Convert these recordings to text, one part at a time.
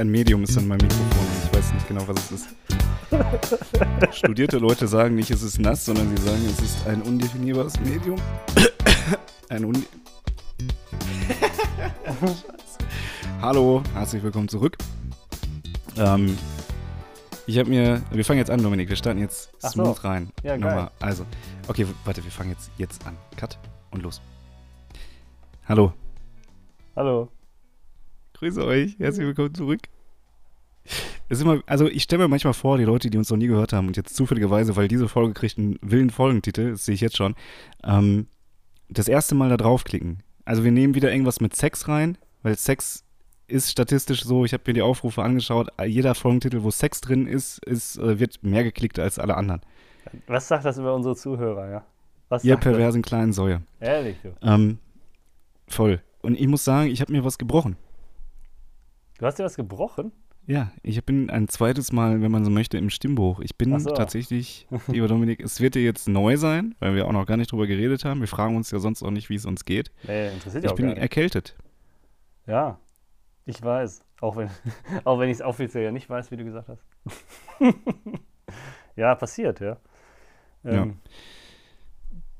irgendein Medium ist dann mein Mikrofon. Ich weiß nicht genau, was es ist. Studierte Leute sagen nicht, es ist nass, sondern sie sagen, es ist ein undefinierbares Medium. ein un Hallo, herzlich willkommen zurück. Ähm, ich habe mir, wir fangen jetzt an, Dominik. Wir starten jetzt Ach so. smooth rein. Ja, geil. Nochmal. Also, okay, warte, wir fangen jetzt jetzt an. Cut und los. Hallo, Hallo. grüße euch, herzlich willkommen zurück. Es ist immer, also ich stelle mir manchmal vor, die Leute, die uns noch nie gehört haben und jetzt zufälligerweise, weil diese Folge kriegt einen wilden Folgentitel, das sehe ich jetzt schon, ähm, das erste Mal da draufklicken. Also wir nehmen wieder irgendwas mit Sex rein, weil Sex ist statistisch so, ich habe mir die Aufrufe angeschaut, jeder Folgentitel, wo Sex drin ist, ist äh, wird mehr geklickt als alle anderen. Was sagt das über unsere Zuhörer, ja? Was Ihr sagt das? perversen kleinen Säue. Ehrlich, du. Ähm, voll. Und ich muss sagen, ich habe mir was gebrochen. Du hast dir was gebrochen? Ja, ich bin ein zweites Mal, wenn man so möchte, im Stimmbruch. Ich bin so. tatsächlich, lieber Dominik, es wird dir jetzt neu sein, weil wir auch noch gar nicht drüber geredet haben. Wir fragen uns ja sonst auch nicht, wie es uns geht. Nee, interessiert Ich auch bin gar nicht. erkältet. Ja, ich weiß. Auch wenn, auch wenn ich es offiziell ja nicht weiß, wie du gesagt hast. ja, passiert, ja. Ähm,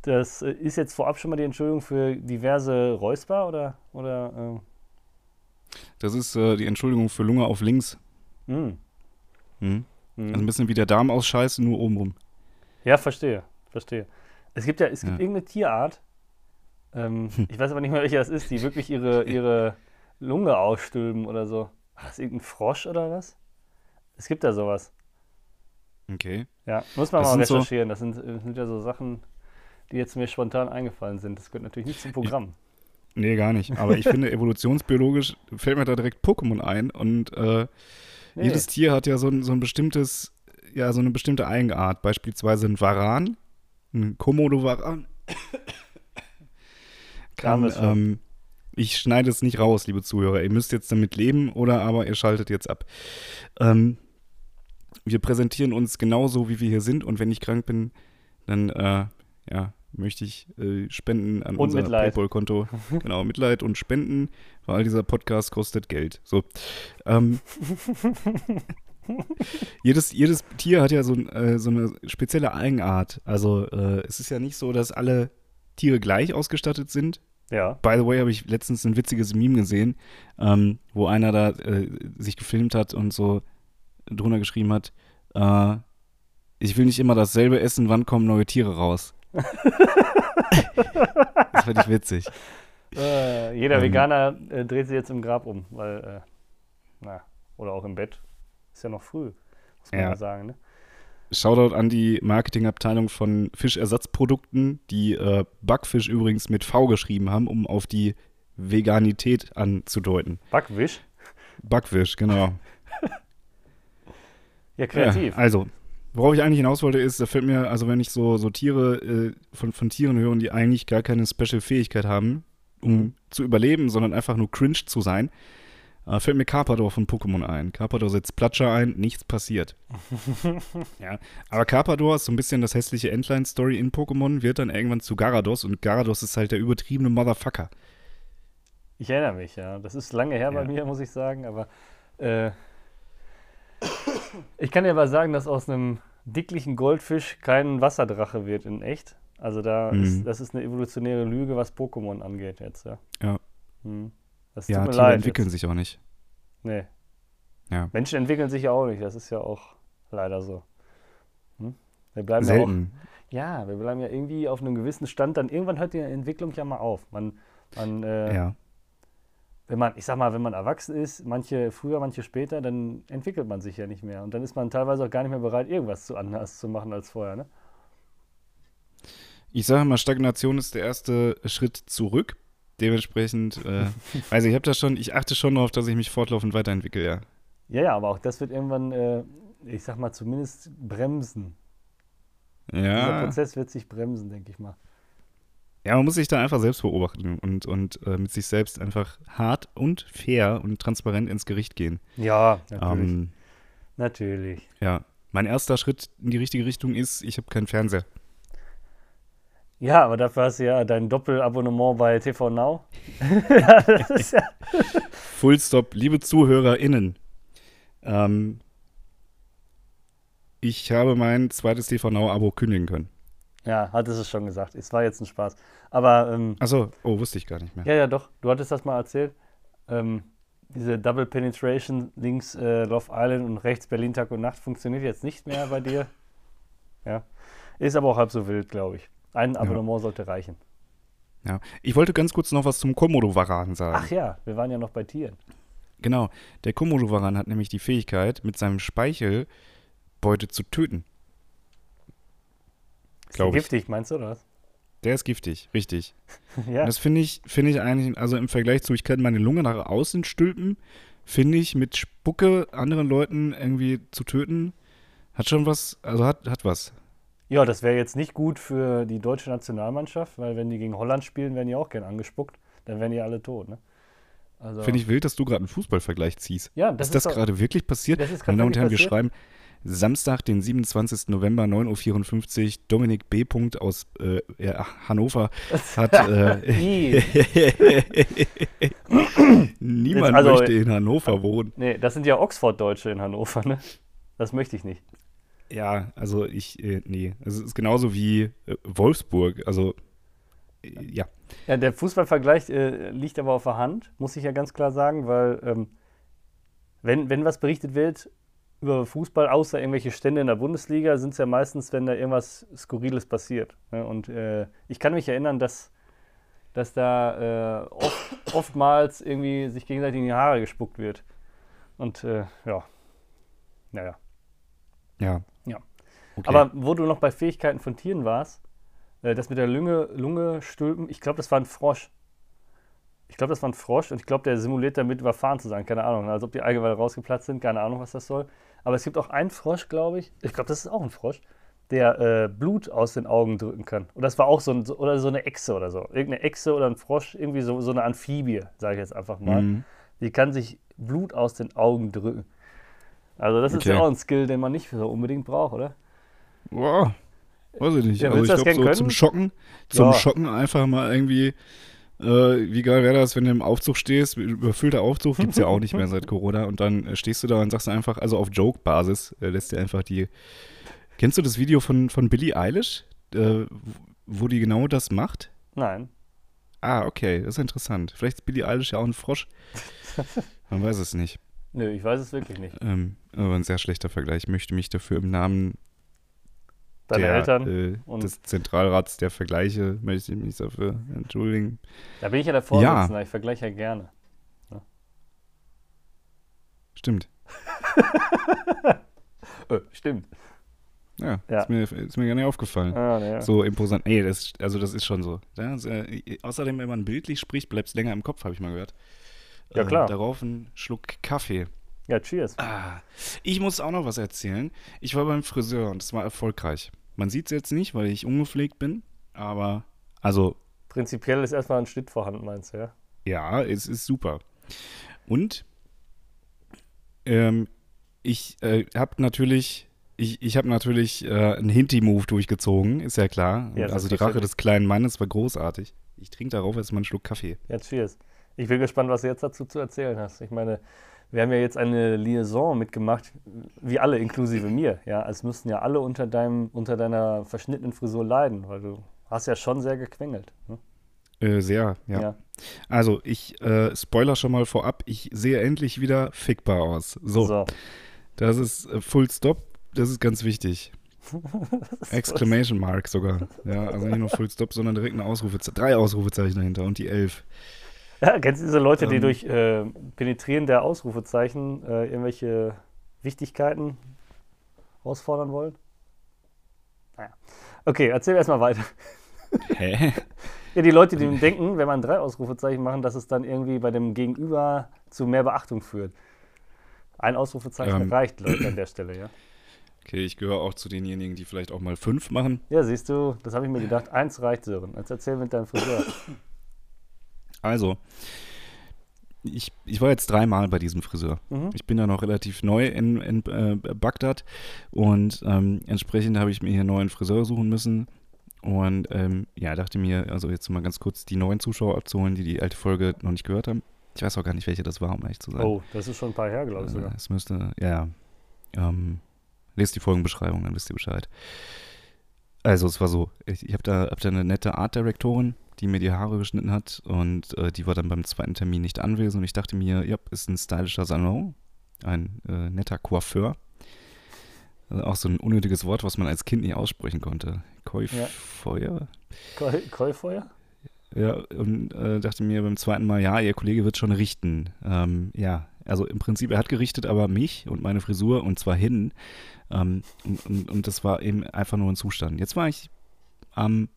Das äh, ist jetzt vorab schon mal die Entschuldigung für diverse Räusper oder? oder ähm, Das ist äh, die Entschuldigung für Lunge auf links. mh, Hm? mh. Also ein bisschen wie der Darm aus Scheiße, nur obenrum. Ja, verstehe, verstehe. Es gibt ja, es gibt Ja. irgendeine Tierart, ähm, ich weiß aber nicht mehr, welche das ist, die wirklich ihre, ihre Lunge ausstülpen oder so. War das irgendein Frosch oder was? Es gibt ja sowas. Okay. Ja, muss man Das mal sind so- recherchieren. Das sind, äh, sind ja so Sachen, die jetzt mir spontan eingefallen sind. Das gehört natürlich nicht zum Programm. Nee, gar nicht. Aber ich finde, evolutionsbiologisch fällt mir da direkt Pokémon ein und äh, Nee. jedes Tier hat ja so ein, so ein bestimmtes, ja, so eine bestimmte Eigenart. Beispielsweise ein Varan, ein Komodo-Varan. Kann, ähm, ich schneide es nicht raus, liebe Zuhörer. Ihr müsst jetzt damit leben oder aber ihr schaltet jetzt ab. Ähm, wir präsentieren uns genauso, wie wir hier sind und wenn ich krank bin, dann äh, ja, möchte ich äh, spenden an Und unser. Paypal-Konto. genau, Mitleid und Spenden, weil dieser Podcast kostet Geld. So. Ähm, jedes, jedes Tier hat ja so, äh, so eine spezielle Eigenart. Also äh, es ist ja nicht so, dass alle Tiere gleich ausgestattet sind. Ja. By the way, habe ich letztens ein witziges Meme gesehen, ähm, wo einer da äh, sich gefilmt hat und so drunter geschrieben hat, äh, ich will nicht immer dasselbe essen, wann kommen neue Tiere raus? das fand ich witzig. Äh, jeder Ähm. Veganer äh, dreht sich jetzt im Grab um, weil, äh, na, oder auch im Bett. Ist ja noch früh, muss man Ja. mal sagen, ne? Shoutout an die Marketingabteilung von Fischersatzprodukten, die äh, Backfisch übrigens mit V geschrieben haben, um auf die Veganität anzudeuten. Backwisch? Backfisch, genau. Ja, kreativ. Ja, also, worauf ich eigentlich hinaus wollte, ist, da fällt mir, also wenn ich so, so Tiere äh, von, von Tieren höre, die eigentlich gar keine Special-Fähigkeit haben, um Mhm. zu überleben, sondern einfach nur cringe zu sein, äh, fällt mir Carpador von Pokémon ein. Carpador setzt Platscher ein, nichts passiert. ja, aber Carpador ist so ein bisschen das hässliche Entlein-Story in Pokémon, wird dann irgendwann zu Garados und Garados ist halt der übertriebene Motherfucker. Ich erinnere mich, ja. Das ist lange her bei Ja. mir, muss ich sagen, aber äh, ich kann dir aber sagen, dass aus einem dicklichen Goldfisch kein Wasserdrache wird in echt. Also da Mhm. ist, das ist eine evolutionäre Lüge, was Pokémon angeht jetzt, ja. Ja. Hm. Das Ja, tut mir Tiere leid. entwickeln jetzt. sich auch nicht. Nee. Ja. Menschen entwickeln sich ja auch nicht, das ist ja auch leider so. Hm? Wir bleiben ja Selten. auch, ja, wir bleiben ja irgendwie auf einem gewissen Stand, dann irgendwann hört die Entwicklung ja mal auf. Man, man äh, Ja. Wenn man, ich sag mal, wenn man erwachsen ist, manche früher, manche später, dann entwickelt man sich ja nicht mehr. Und dann ist man teilweise auch gar nicht mehr bereit, irgendwas zu anders zu machen als vorher. Ne? Ich sage mal, Stagnation ist der erste Schritt zurück. Dementsprechend, äh, also ich habe da schon, ich achte schon darauf, dass ich mich fortlaufend weiterentwickle, ja. Ja, ja, aber auch das wird irgendwann, äh, ich sag mal, zumindest bremsen. Dieser Ja, Prozess wird sich bremsen, denke ich mal. Ja, man muss sich da einfach selbst beobachten und, und äh, mit sich selbst einfach hart und fair und transparent ins Gericht gehen. Ja, natürlich. Ähm, natürlich. ja, mein erster Schritt in die richtige Richtung ist, ich habe keinen Fernseher. Ja, aber dafür hast du ja dein Doppelabonnement bei TV Now. ja, das ist ja. Full stop, liebe ZuhörerInnen. Ähm, ich habe mein zweites TV Now-Abo kündigen können. Ja, hattest es schon gesagt. Es war jetzt ein Spaß. Aber. Ähm, Achso, oh, wusste ich gar nicht mehr. Ja, ja, doch. Du hattest das mal erzählt. Ähm, diese Double Penetration links äh, Love Island und rechts Berlin Tag und Nacht funktioniert jetzt nicht mehr bei dir. Ja. Ist aber auch halb so wild, glaube ich. Ein Abonnement ja. sollte reichen. Ja. Ich wollte ganz kurz noch was zum Komodo-Varan sagen. Ach ja, wir waren ja noch bei Tieren. Genau. Der Komodo-Varan hat nämlich die Fähigkeit, mit seinem Speichel Beute zu töten. Ist der giftig, meinst du, oder was? Der ist giftig, richtig. ja. Und das finde ich, finde ich eigentlich, also im Vergleich zu, ich kann meine Lunge nach außen stülpen, finde ich, mit Spucke anderen Leuten irgendwie zu töten, hat schon was, also hat, hat was. Ja, das wäre jetzt nicht gut für die deutsche Nationalmannschaft, weil wenn die gegen Holland spielen, werden die auch gern angespuckt. Dann wären die alle tot, ne? Also Finde ich wild, dass du gerade einen Fußballvergleich ziehst. Ja, das ist, ist das gerade wirklich passiert? Das ist Meine Damen und Herren, wir schreiben Samstag, den 27. November, 9.54 Uhr. Dominik B. aus äh, ja, Hannover hat. Äh, Niemand also, möchte in Hannover wohnen. Nee, das sind ja Oxford-Deutsche in Hannover, ne? Das möchte ich nicht. Ja, also ich, äh, nee. Es ist genauso wie äh, Wolfsburg. Also, äh, ja. Ja, der Fußballvergleich äh, liegt aber auf der Hand, muss ich ja ganz klar sagen, weil ähm, wenn, wenn was berichtet wird, über Fußball, außer irgendwelche Stände in der Bundesliga, sind es ja meistens, wenn da irgendwas Skurriles passiert. Ne? Und äh, ich kann mich erinnern, dass, dass da äh, oft, oftmals irgendwie sich gegenseitig in die Haare gespuckt wird. Und äh, ja, naja. Ja. Ja. Okay. Aber wo du noch bei Fähigkeiten von Tieren warst, äh, das mit der Lunge, Lunge stülpen, ich glaube, das war ein Frosch. Ich glaube, das war ein Frosch und ich glaube, der simuliert damit überfahren zu sein. Keine Ahnung. Als ob die Eingeweide rausgeplatzt sind. Keine Ahnung, was das soll. Aber es gibt auch einen Frosch, glaube ich. Ich glaube, das ist auch ein Frosch, der äh, Blut aus den Augen drücken kann. Und das war auch so, ein, oder so eine Echse oder so. Irgendeine Echse oder ein Frosch, irgendwie so, so eine Amphibie, sage ich jetzt einfach mal. Mhm. Die kann sich Blut aus den Augen drücken. Also, das okay. ist ja auch ein Skill, den man nicht so unbedingt braucht, oder? Boah. Weiß ich nicht. Ja, also, ich glaube, so können? zum Schocken, zum ja. Schocken einfach mal irgendwie äh, wie geil wäre das, wenn du im Aufzug stehst, überfüllter Aufzug, gibt es ja auch nicht mehr seit Corona, und dann äh, stehst du da und sagst einfach, also auf Joke-Basis, äh, lässt dir einfach die. Kennst du das Video von, von Billie Eilish, äh, wo die genau das macht? Nein. Ah, okay, das ist interessant. Vielleicht ist Billie Eilish ja auch ein Frosch. Man weiß es nicht. Nö, ich weiß es wirklich nicht. Ähm, aber ein sehr schlechter Vergleich. Ich möchte mich dafür im Namen Deine der, Eltern äh, und des Zentralrats der Vergleiche möchte ich mich dafür entschuldigen. Da bin ich ja der Vorsitzende, ja. ich vergleiche ja gerne. Ja. Stimmt. äh, stimmt. Ja, ja. Ist, mir, ist mir gar nicht aufgefallen. Ah, ja. So imposant. Nee, das, also das ist schon so. Das, äh, außerdem, wenn man bildlich spricht, bleibt es länger im Kopf, habe ich mal gehört. Ja, klar. Äh, darauf ein Schluck Kaffee. Ja, cheers. Ah, ich muss auch noch was erzählen. Ich war beim Friseur und es war erfolgreich. Man sieht es jetzt nicht, weil ich ungepflegt bin, aber also. Prinzipiell ist erstmal ein Schnitt vorhanden, meinst du, ja? Ja, es ist super. Und ähm, ich äh, habe natürlich, ich, ich habe natürlich äh, einen Hinti-Move durchgezogen, ist ja klar. Ja, also die Rache des kleinen Mannes war großartig. Ich trinke darauf erstmal einen Schluck Kaffee. Ja, cheers. Ich bin gespannt, was du jetzt dazu zu erzählen hast. Ich meine, wir haben ja jetzt eine Liaison mitgemacht, wie alle, inklusive mir. Ja, es müssten ja alle unter, deinem, unter deiner verschnittenen Frisur leiden, weil du hast ja schon sehr gequengelt. Ne? Äh, sehr, ja. ja. Also, ich äh, spoiler schon mal vorab, ich sehe endlich wieder fickbar aus. So. so. Das ist äh, Full Stop, das ist ganz wichtig. Exclamation Mark sogar. Ja, also nicht nur Full Stop, sondern direkt eine Ausrufezeichen. Drei Ausrufezeichen dahinter und die elf. Ja, kennst du diese Leute, die ähm, durch äh, Penetrieren der Ausrufezeichen äh, irgendwelche Wichtigkeiten herausfordern wollen? Naja. Okay, erzähl erstmal weiter. Hä? Ja, die Leute, die denken, wenn man drei Ausrufezeichen machen, dass es dann irgendwie bei dem Gegenüber zu mehr Beachtung führt. Ein Ausrufezeichen ähm, reicht, Leute, an der Stelle, ja. Okay, ich gehöre auch zu denjenigen, die vielleicht auch mal fünf machen. Ja, siehst du, das habe ich mir gedacht. Eins reicht, Sören. Jetzt erzähl mit deinem Friseur. Also, ich, ich war jetzt dreimal bei diesem Friseur. Mhm. Ich bin ja noch relativ neu in, in äh, Bagdad und ähm, entsprechend habe ich mir hier einen neuen Friseur suchen müssen. Und ähm, ja, dachte mir, also jetzt mal ganz kurz die neuen Zuschauer abzuholen, die die alte Folge noch nicht gehört haben. Ich weiß auch gar nicht, welche das war, um ehrlich zu sein. Oh, das ist schon ein paar her, glaube ich Äh, sogar. Es müsste, ja. Ähm, lest die Folgenbeschreibung, dann wisst ihr Bescheid. Also, es war so, ich, ich habe da, hab da eine nette Art Directorin, die mir die Haare geschnitten hat und äh, die war dann beim zweiten Termin nicht anwesend und ich dachte mir, ja, ist ein stylischer Salon, ein äh, netter Coiffeur. Also auch so ein unnötiges Wort, was man als Kind nicht aussprechen konnte. Coiffeur? Koi- Koi-Feuer? Ja, und äh, dachte mir beim zweiten Mal, ja, ihr Kollege wird schon richten. Ähm, ja, also im Prinzip, er hat gerichtet, aber mich und meine Frisur und zwar hin. Ähm, und, und, und das war eben einfach nur ein Zustand. Jetzt war ich am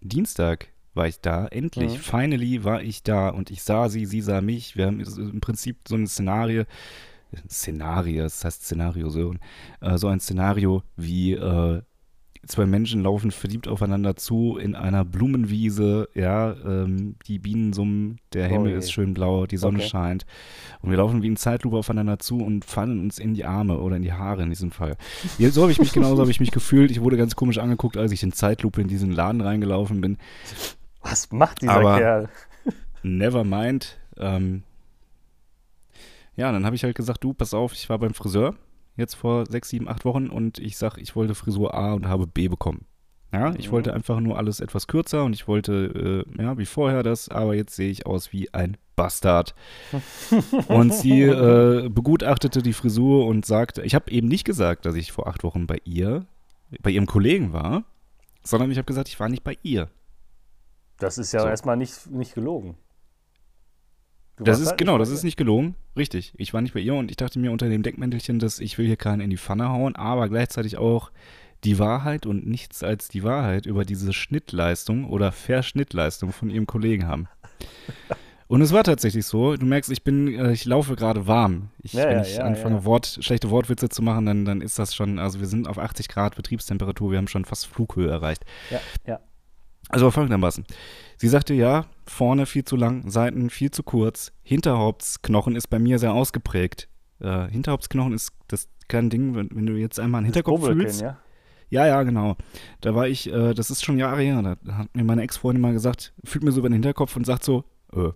Dienstag war ich da, endlich, Mhm. finally war ich da und ich sah sie, sie sah mich. Wir haben im Prinzip so ein Szenario, Szenario, das heißt Szenario so, äh, so ein Szenario wie äh, zwei Menschen laufen verliebt aufeinander zu in einer Blumenwiese, ja, ähm, die Bienen summen, der Oh Himmel je. ist schön blau, die Sonne Okay. scheint und wir laufen wie in Zeitlupe aufeinander zu und fallen uns in die Arme oder in die Haare in diesem Fall. So habe ich mich genauso habe ich mich gefühlt. Ich wurde ganz komisch angeguckt, als ich in Zeitlupe in diesen Laden reingelaufen bin. Was macht dieser Aber- Kerl? Never mind. Ähm, ja, dann habe ich halt gesagt, du, pass auf, ich war beim Friseur jetzt vor sechs, sieben, acht Wochen und ich sag, ich wollte Frisur A und habe B bekommen. Ja, ich Mhm. wollte einfach nur alles etwas kürzer und ich wollte, äh, ja, wie vorher das, aber jetzt sehe ich aus wie ein Bastard. und sie äh, begutachtete die Frisur und sagte, ich habe eben nicht gesagt, dass ich vor acht Wochen bei ihr, bei ihrem Kollegen war, sondern ich habe gesagt, ich war nicht bei ihr. Das ist ja So. erstmal nicht, nicht gelogen. Du Das ist genau, das ist nicht gelogen. Richtig. Ich war nicht bei ihr und ich dachte mir unter dem Deckmäntelchen, dass ich will hier keinen in die Pfanne hauen, aber gleichzeitig auch die Wahrheit und nichts als die Wahrheit über diese Schnittleistung oder Verschnittleistung von ihrem Kollegen haben. Und es war tatsächlich so. Du merkst, ich bin, äh, ich laufe gerade warm. Ich, Ja, wenn ich ja, anfange, ja. Wort, schlechte Wortwitze zu machen, dann, dann ist das schon, also wir sind auf 80 Grad Betriebstemperatur, wir haben schon fast Flughöhe erreicht. Ja, ja. Also folgendermaßen. Sie sagte, ja, vorne viel zu lang, Seiten viel zu kurz, Hinterhauptsknochen ist bei mir sehr ausgeprägt. Äh, Hinterhauptsknochen ist das kleine Ding, wenn, wenn du jetzt einmal einen Hinterkopf fühlst. ja? Ja, ja, genau. Da war ich, äh, das ist schon Jahre her, da hat mir meine Ex-Freundin mal gesagt, fühlt mir so über den Hinterkopf und sagt so, äh,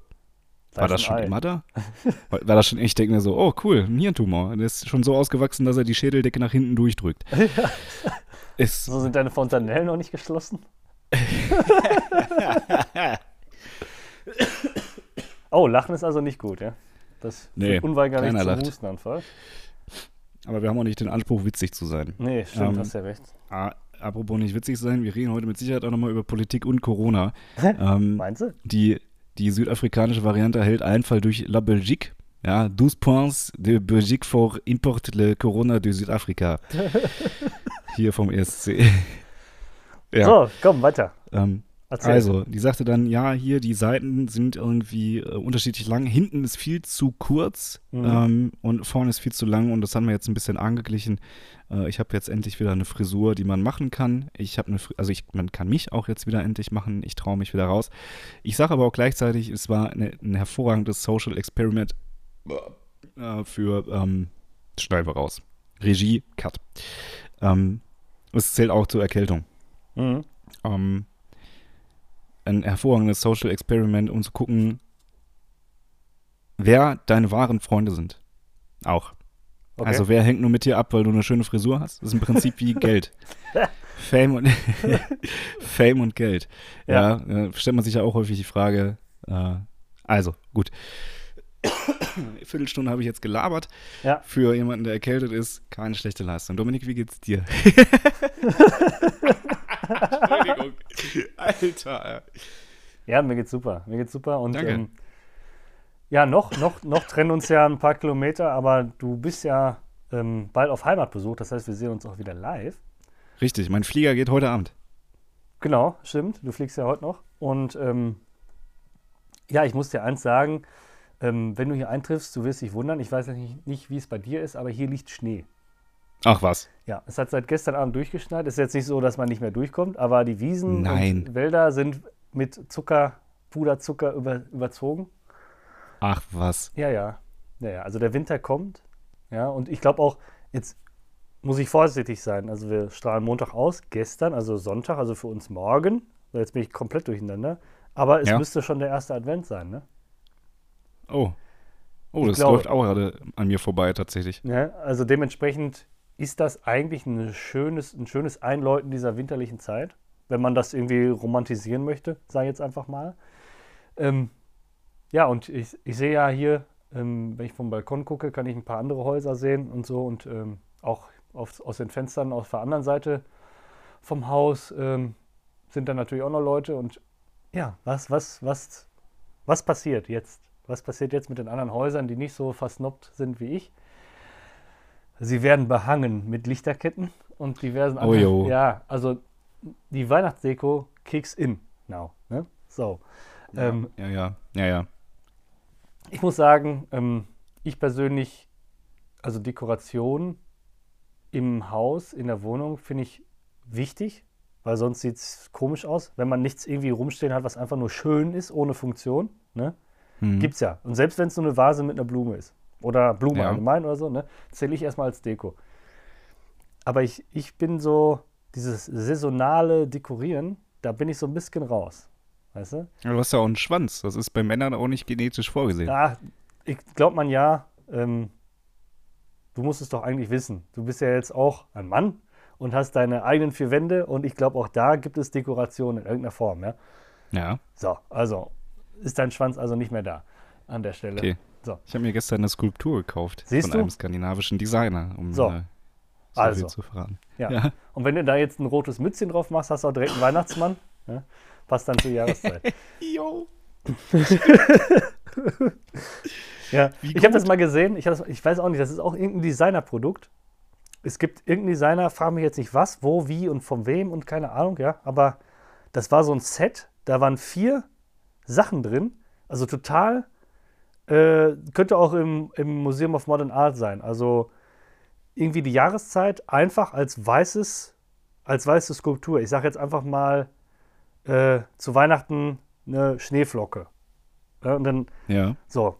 Da war das schon Ei. immer da? war, war das schon, ich denke mir so, oh cool, ein Hirntumor. Der ist schon so ausgewachsen, dass er die Schädeldecke nach hinten durchdrückt. Ist, So sind deine Fontanellen noch nicht geschlossen? Oh, Lachen ist also nicht gut, ja? Das Nee, führt unweigerlich zum lacht. Hustenanfall. aber wir haben auch nicht den Anspruch, witzig zu sein. Nee, stimmt, Ähm, hast ja recht. Ah, apropos nicht witzig sein, wir reden heute mit Sicherheit auch nochmal über Politik und Corona. ähm, Meinst du? die, die südafrikanische Variante erhält Einfall durch La Belgique. Ja, 12 points de Belgique for import le Corona de Südafrika. Hier vom ESC. Ja, So, komm, weiter. ähm, Erzähl. also, die sagte dann, ja, hier die Seiten sind irgendwie äh, unterschiedlich lang. Hinten ist viel zu kurz Mhm. ähm, und vorne ist viel zu lang und das haben wir jetzt ein bisschen angeglichen. Äh, ich habe jetzt endlich wieder eine Frisur, die man machen kann. Ich habe eine, Fri- also ich, man kann mich auch jetzt wieder endlich machen. Ich traue mich wieder raus. Ich sage aber auch gleichzeitig, es war eine, ein hervorragendes Social Experiment äh, für ähm, schneiden wir raus. Regie, Cut. Ähm, es zählt auch zur Erkältung Mhm. ähm, ein hervorragendes Social Experiment, um zu gucken, wer deine wahren Freunde sind. Auch. Okay. Also wer hängt nur mit dir ab, weil du eine schöne Frisur hast? Das ist im Prinzip wie Geld. Fame und, Fame und Geld. Ja, äh, stellt man sich ja auch häufig die Frage. Äh, also, gut. Viertelstunde habe ich jetzt gelabert. Ja. Für jemanden, der erkältet ist, keine schlechte Leistung. Dominik, wie geht's dir? Entschuldigung. Alter. Ja, mir geht's super. Mir geht's super. Und Danke. Ähm, ja, noch, noch, noch trennen uns ja ein paar Kilometer, aber du bist ja ähm, bald auf Heimatbesuch. Das heißt, wir sehen uns auch wieder live. Richtig, mein Flieger geht heute Abend. Genau, stimmt. Du fliegst ja heute noch. Und ähm, ja, ich muss dir eins sagen, ähm, wenn du hier eintriffst, du wirst dich wundern. Ich weiß nicht, nicht wie es bei dir ist, aber hier liegt Schnee. Ach was. Ja, es hat seit gestern Abend durchgeschneit. Ist jetzt nicht so, dass man nicht mehr durchkommt, aber die Wiesen Nein. und Wälder sind mit Zucker, Puderzucker über, überzogen. Ach was. Ja, ja. Ja, ja. Also der Winter kommt. Ja, und ich glaube auch, jetzt muss ich vorsichtig sein. Also wir strahlen Montag aus, gestern, also Sonntag, also für uns morgen. Jetzt bin ich komplett durcheinander. Aber es Ja. müsste schon der erste Advent sein, ne? Oh. Oh, das läuft auch gerade an mir vorbei tatsächlich. Ja, also dementsprechend ist das eigentlich ein schönes, ein schönes Einläuten dieser winterlichen Zeit, wenn man das irgendwie romantisieren möchte, sage ich jetzt einfach mal. Ähm, ja, und ich, ich sehe ja hier, ähm, wenn ich vom Balkon gucke, kann ich ein paar andere Häuser sehen und so und ähm, auch auf, aus den Fenstern auf der anderen Seite vom Haus ähm, sind dann natürlich auch noch Leute und ja, was, was, was, was passiert jetzt? Was passiert jetzt mit den anderen Häusern, die nicht so versnobbt sind wie ich? Sie werden behangen mit Lichterketten und diversen anderen. Oh, ja, also die Weihnachtsdeko kicks in now. Ne? So. Ja, ähm, ja, ja, ja, ja. Ich muss sagen, ähm, ich persönlich, also Dekoration im Haus, in der Wohnung, finde ich wichtig, weil sonst sieht es komisch aus, wenn man nichts irgendwie rumstehen hat, was einfach nur schön ist, ohne Funktion. Ne? Mhm. Gibt's ja. Und selbst wenn es nur eine Vase mit einer Blume ist oder Blume ja. allgemein oder so, ne, zähle ich erstmal als Deko. Aber ich, ich bin so, dieses saisonale Dekorieren, da bin ich so ein bisschen raus. Weißt du? Ja, du hast ja auch einen Schwanz. Das ist bei Männern auch nicht genetisch vorgesehen. Ja, ich glaube man ja. Ähm, du musst es doch eigentlich wissen. Du bist ja jetzt auch ein Mann und hast deine eigenen vier Wände und ich glaube auch da gibt es Dekoration in irgendeiner Form, ja? Ja. So, also ist dein Schwanz also nicht mehr da an der Stelle. Okay. So. Ich habe mir gestern eine Skulptur gekauft Siehst von du? einem skandinavischen Designer, um so. Äh, so also. zu verraten. Ja. ja. Und wenn du da jetzt ein rotes Mützchen drauf machst, hast du auch direkt einen Weihnachtsmann. Ja? Passt dann zur Jahreszeit. Jo. ja, ich habe das mal gesehen. Ich, das, ich weiß auch nicht, das ist auch irgendein Designerprodukt. Es gibt irgendeinen Designer, frage mich jetzt nicht was, wo, wie und von wem und keine Ahnung, ja. Aber das war so ein Set, da waren vier Sachen drin. Also total, äh, könnte auch im, im Museum of Modern Art sein. Also irgendwie die Jahreszeit einfach als weißes, als weiße Skulptur. Ich sage jetzt einfach mal äh, zu Weihnachten eine Schneeflocke. Ja, und dann, ja. so.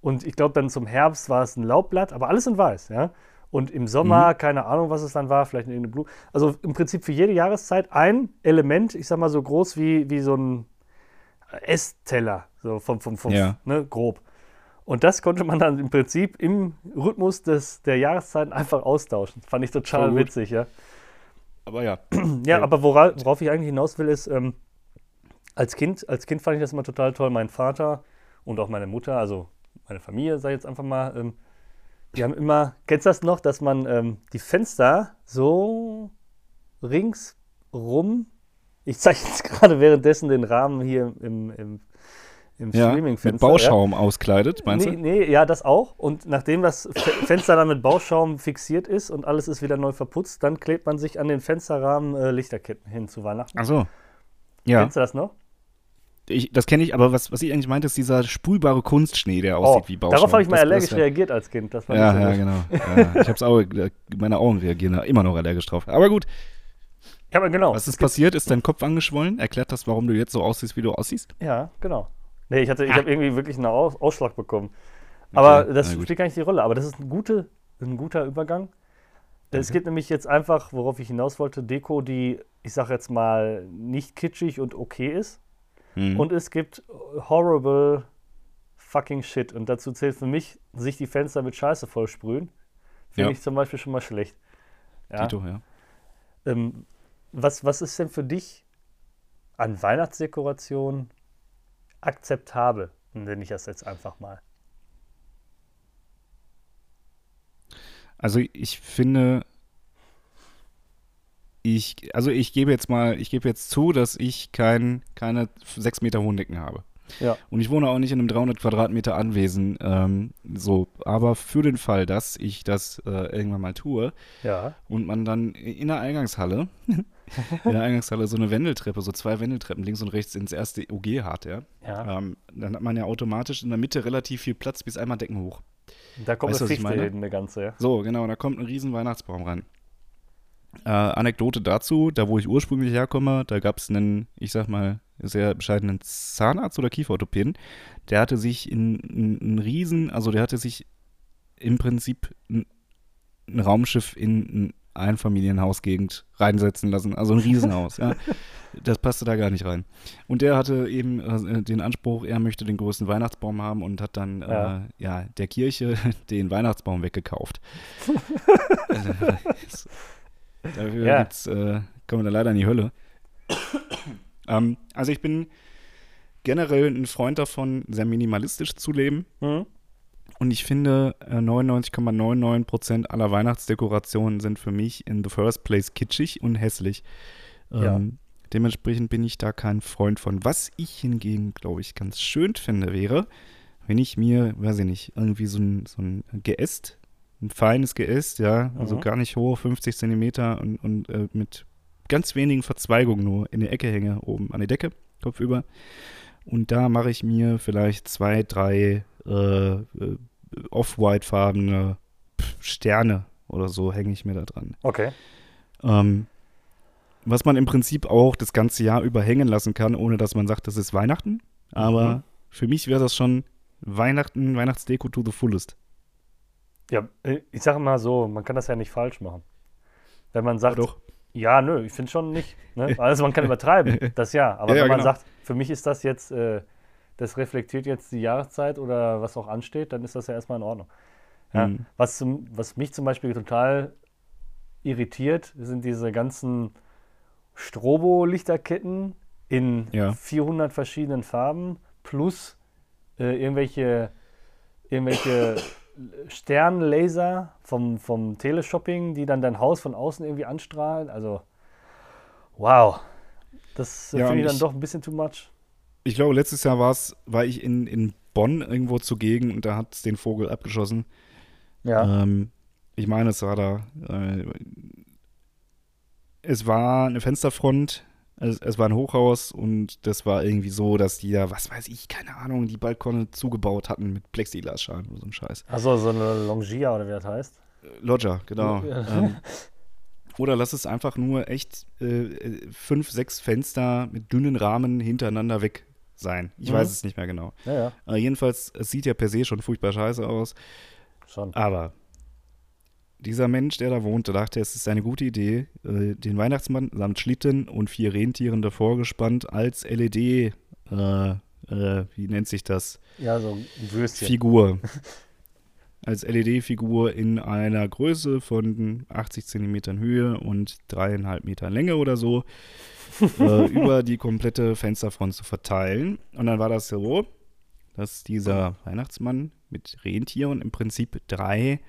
Und ich glaube, dann zum Herbst war es ein Laubblatt, aber alles in weiß, ja. Und im Sommer, mhm. keine Ahnung, was es dann war, vielleicht eine Blume. Also im Prinzip für jede Jahreszeit ein Element, ich sag mal so groß wie, wie so ein Essteller, so vom, vom, vom ja. ne, grob. Und das konnte man dann im Prinzip im Rhythmus des, der Jahreszeiten einfach austauschen. Fand ich total witzig, ja. Aber ja. ja, aber wora, worauf ich eigentlich hinaus will, ist, ähm, als, kind, als Kind fand ich das immer total toll. Mein Vater und auch meine Mutter, also meine Familie, sei jetzt einfach mal, ähm, die haben immer, kennst du das noch, dass man ähm, die Fenster so ringsrum ich zeige jetzt gerade währenddessen den Rahmen hier im, im, im ja, Streaming-Fenster. Mit Bauschaum ja. auskleidet, meinst nee, du? Nee, ja, das auch. Und nachdem das Fenster dann mit Bauschaum fixiert ist und alles ist wieder neu verputzt, dann klebt man sich an den Fensterrahmen äh, Lichterketten hin zu Weihnachten. Ach so. Ja. Kennst du das noch? Ich, das kenne ich, aber was, was ich eigentlich meinte, ist dieser sprühbare Kunstschnee, der aussieht oh, wie Bauschaum. Darauf habe ich mal das, allergisch das reagiert als Kind. Das war ja, so ja, gut. genau. Ja, ich habe es auch, meine Augen reagieren da immer noch allergisch drauf. Aber gut, ja, aber genau. Was ist passiert? Ist dein Kopf angeschwollen? Erklärt das, warum du jetzt so aussiehst, wie du aussiehst? Ja, genau. Nee, ich, hatte, ich ah. habe irgendwie wirklich einen Aus Ausschlag bekommen. Aber okay, das spielt gar nicht die Rolle. Aber das ist ein, gute, ein guter Übergang. Okay. Es gibt nämlich jetzt einfach, worauf ich hinaus wollte, Deko, die, ich sage jetzt mal, nicht kitschig und okay ist. Hm. Und es gibt horrible fucking shit. Und dazu zählt für mich, sich die Fenster mit Scheiße vollsprühen. Finde ja. ich zum Beispiel schon mal schlecht. Ja. Tito, ja. Ähm, was, was ist denn für dich an Weihnachtsdekoration akzeptabel? Nenne ich das jetzt einfach mal. Also ich finde, ich, also ich gebe jetzt mal, ich gebe jetzt zu, dass ich kein, keine sechs Meter hohen Decken habe. Ja. Und ich wohne auch nicht in einem 300 Quadratmeter Anwesen. Ähm, so, aber für den Fall, dass ich das äh, irgendwann mal tue ja. und man dann in der Eingangshalle, in der Eingangshalle so eine Wendeltreppe, so zwei Wendeltreppen links und rechts ins erste OG hat, ja, ja. Ähm, dann hat man ja automatisch in der Mitte relativ viel Platz bis einmal Decken hoch. Da kommt weißt, eine Fichte eine ganze, ja. So, genau, da kommt ein riesen Weihnachtsbaum rein. Äh, Anekdote dazu, da wo ich ursprünglich herkomme, da gab es einen, ich sag mal, sehr bescheidenen Zahnarzt oder Kieferorthopäden, der hatte sich in, ein Riesen, also der hatte sich im Prinzip ein, ein Raumschiff in ein Einfamilienhausgegend reinsetzen lassen. Also ein Riesenhaus, ja. Das passte da gar nicht rein. Und der hatte eben äh, den Anspruch, er möchte den größten Weihnachtsbaum haben und hat dann ja, äh, ja der Kirche den Weihnachtsbaum weggekauft. also, dafür ja. äh, kommen wir da leider in die Hölle. Ähm, also ich bin generell ein Freund davon, sehr minimalistisch zu leben. Mhm. Und ich finde, 99,99% äh, aller Weihnachtsdekorationen sind für mich in the first place kitschig und hässlich. Ja. Ähm, dementsprechend bin ich da kein Freund von. Was ich hingegen, glaube ich, ganz schön finde, wäre, wenn ich mir, weiß ich nicht, irgendwie so ein, so ein Geäst, ein feines Geäst, ja, also mhm. gar nicht hoch, 50 Zentimeter und, und äh, mit ganz wenigen Verzweigungen nur in der Ecke hänge, oben an der Decke, kopfüber. Und da mache ich mir vielleicht zwei, drei äh, äh, off-white-farbene Sterne oder so hänge ich mir da dran. Okay. Ähm, was man im Prinzip auch das ganze Jahr über hängen lassen kann, ohne dass man sagt, das ist Weihnachten. Aber mhm. für mich wäre das schon Weihnachten, Weihnachtsdeko to the fullest. Ja, äh, ich sage mal so, man kann das ja nicht falsch machen. Wenn man sagt, ja, doch. Ja nö, ich finde schon nicht. Ne? Also man kann übertreiben, das ja. Aber ja, wenn man genau. sagt, für mich ist das jetzt äh, das reflektiert jetzt die Jahreszeit oder was auch ansteht, dann ist das ja erstmal in Ordnung. Ja, mhm. was, was mich zum Beispiel total irritiert, sind diese ganzen Strobo-Lichterketten in ja. 400 verschiedenen Farben plus äh, irgendwelche, irgendwelche Sternlaser vom, vom Teleshopping, die dann dein Haus von außen irgendwie anstrahlen. Also, wow. Das ja, finde ich dann ich, doch ein bisschen too much ich glaube, letztes Jahr war's, war ich in, in Bonn irgendwo zugegen und da hat es den Vogel abgeschossen. Ja. Ähm, ich meine, es war da. Äh, es war eine Fensterfront, es, es, war ein Hochhaus und das war irgendwie so, dass die da, was weiß ich, keine Ahnung, die Balkone zugebaut hatten mit Plexiglasschalen oder so ein Scheiß. Achso, so eine Longia oder wie das heißt? Loggia, genau. ähm, oder lass es einfach nur echt äh, fünf, sechs Fenster mit dünnen Rahmen hintereinander weg sein. Ich mhm. weiß es nicht mehr genau. Ja, ja. Äh, jedenfalls, es sieht ja per se schon furchtbar scheiße aus. Schon. Aber dieser Mensch, der da wohnte, dachte, es ist eine gute Idee, äh, den Weihnachtsmann samt Schlitten und vier Rentieren davor gespannt als LED, äh, äh, wie nennt sich das? Ja, so ein Würstchen. Figur. als LED-Figur in einer Größe von 80 Zentimetern Höhe und dreieinhalb Metern Länge oder so äh, über die komplette Fensterfront zu verteilen. Und dann war das so, dass dieser Weihnachtsmann mit Rentieren im Prinzip drei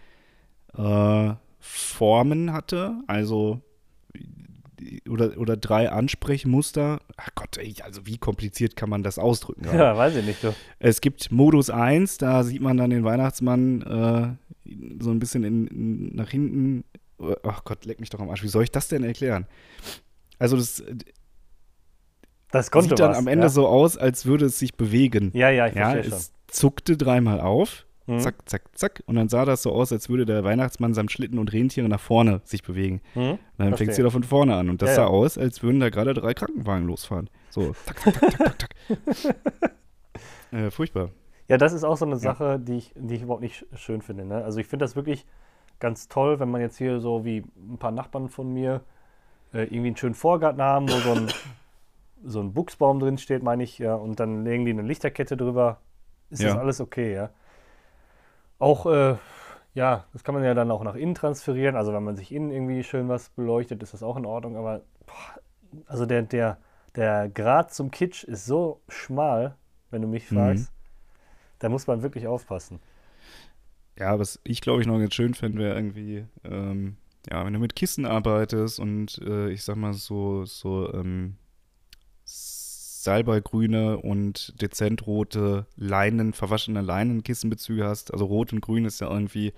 äh, Formen hatte, also oder, oder drei Ansprechmuster. Ach Gott, ey, also wie kompliziert kann man das ausdrücken? Ja, weiß ich nicht. Du. Es gibt Modus 1, da sieht man dann den Weihnachtsmann äh, so ein bisschen in, in, nach hinten. Ach Gott, leck mich doch am Arsch. Wie soll ich das denn erklären? Also das, das konnte sieht dann was, am Ende ja. so aus, als würde es sich bewegen. Ja, ja, ich ja, verstehe es schon. zuckte dreimal auf, mhm. zack, zack, zack. Und dann sah das so aus, als würde der Weihnachtsmann samt Schlitten und Rentiere nach vorne sich bewegen. Mhm. dann fängt sie da von vorne an. Und das ja, sah ja. aus, als würden da gerade drei Krankenwagen losfahren. So, zack, zack, zack, zack, zack. äh, furchtbar. Ja, das ist auch so eine Sache, die, ich, die ich überhaupt nicht schön finde. Ne? Also ich finde das wirklich ganz toll, wenn man jetzt hier so wie ein paar Nachbarn von mir äh, irgendwie einen schönen Vorgarten haben, wo so ein so ein Buchsbaum drin steht, meine ich, ja, und dann legen die eine Lichterkette drüber, ist ja. das alles okay, ja. Auch, äh, ja, das kann man ja dann auch nach innen transferieren, also wenn man sich innen irgendwie schön was beleuchtet, ist das auch in Ordnung, aber boah, also der, der, der Grad zum Kitsch ist so schmal, wenn du mich mhm. fragst, mhm. da muss man wirklich aufpassen. Ja, was ich glaube ich noch ganz schön fände, wäre irgendwie, ähm, ja, wenn du mit Kissen arbeitest und äh, ich sag mal so, so, ähm, Salbeigrüne und dezent rote Leinen, verwaschene Leinenkissenbezüge hast. Also rot und grün ist ja irgendwie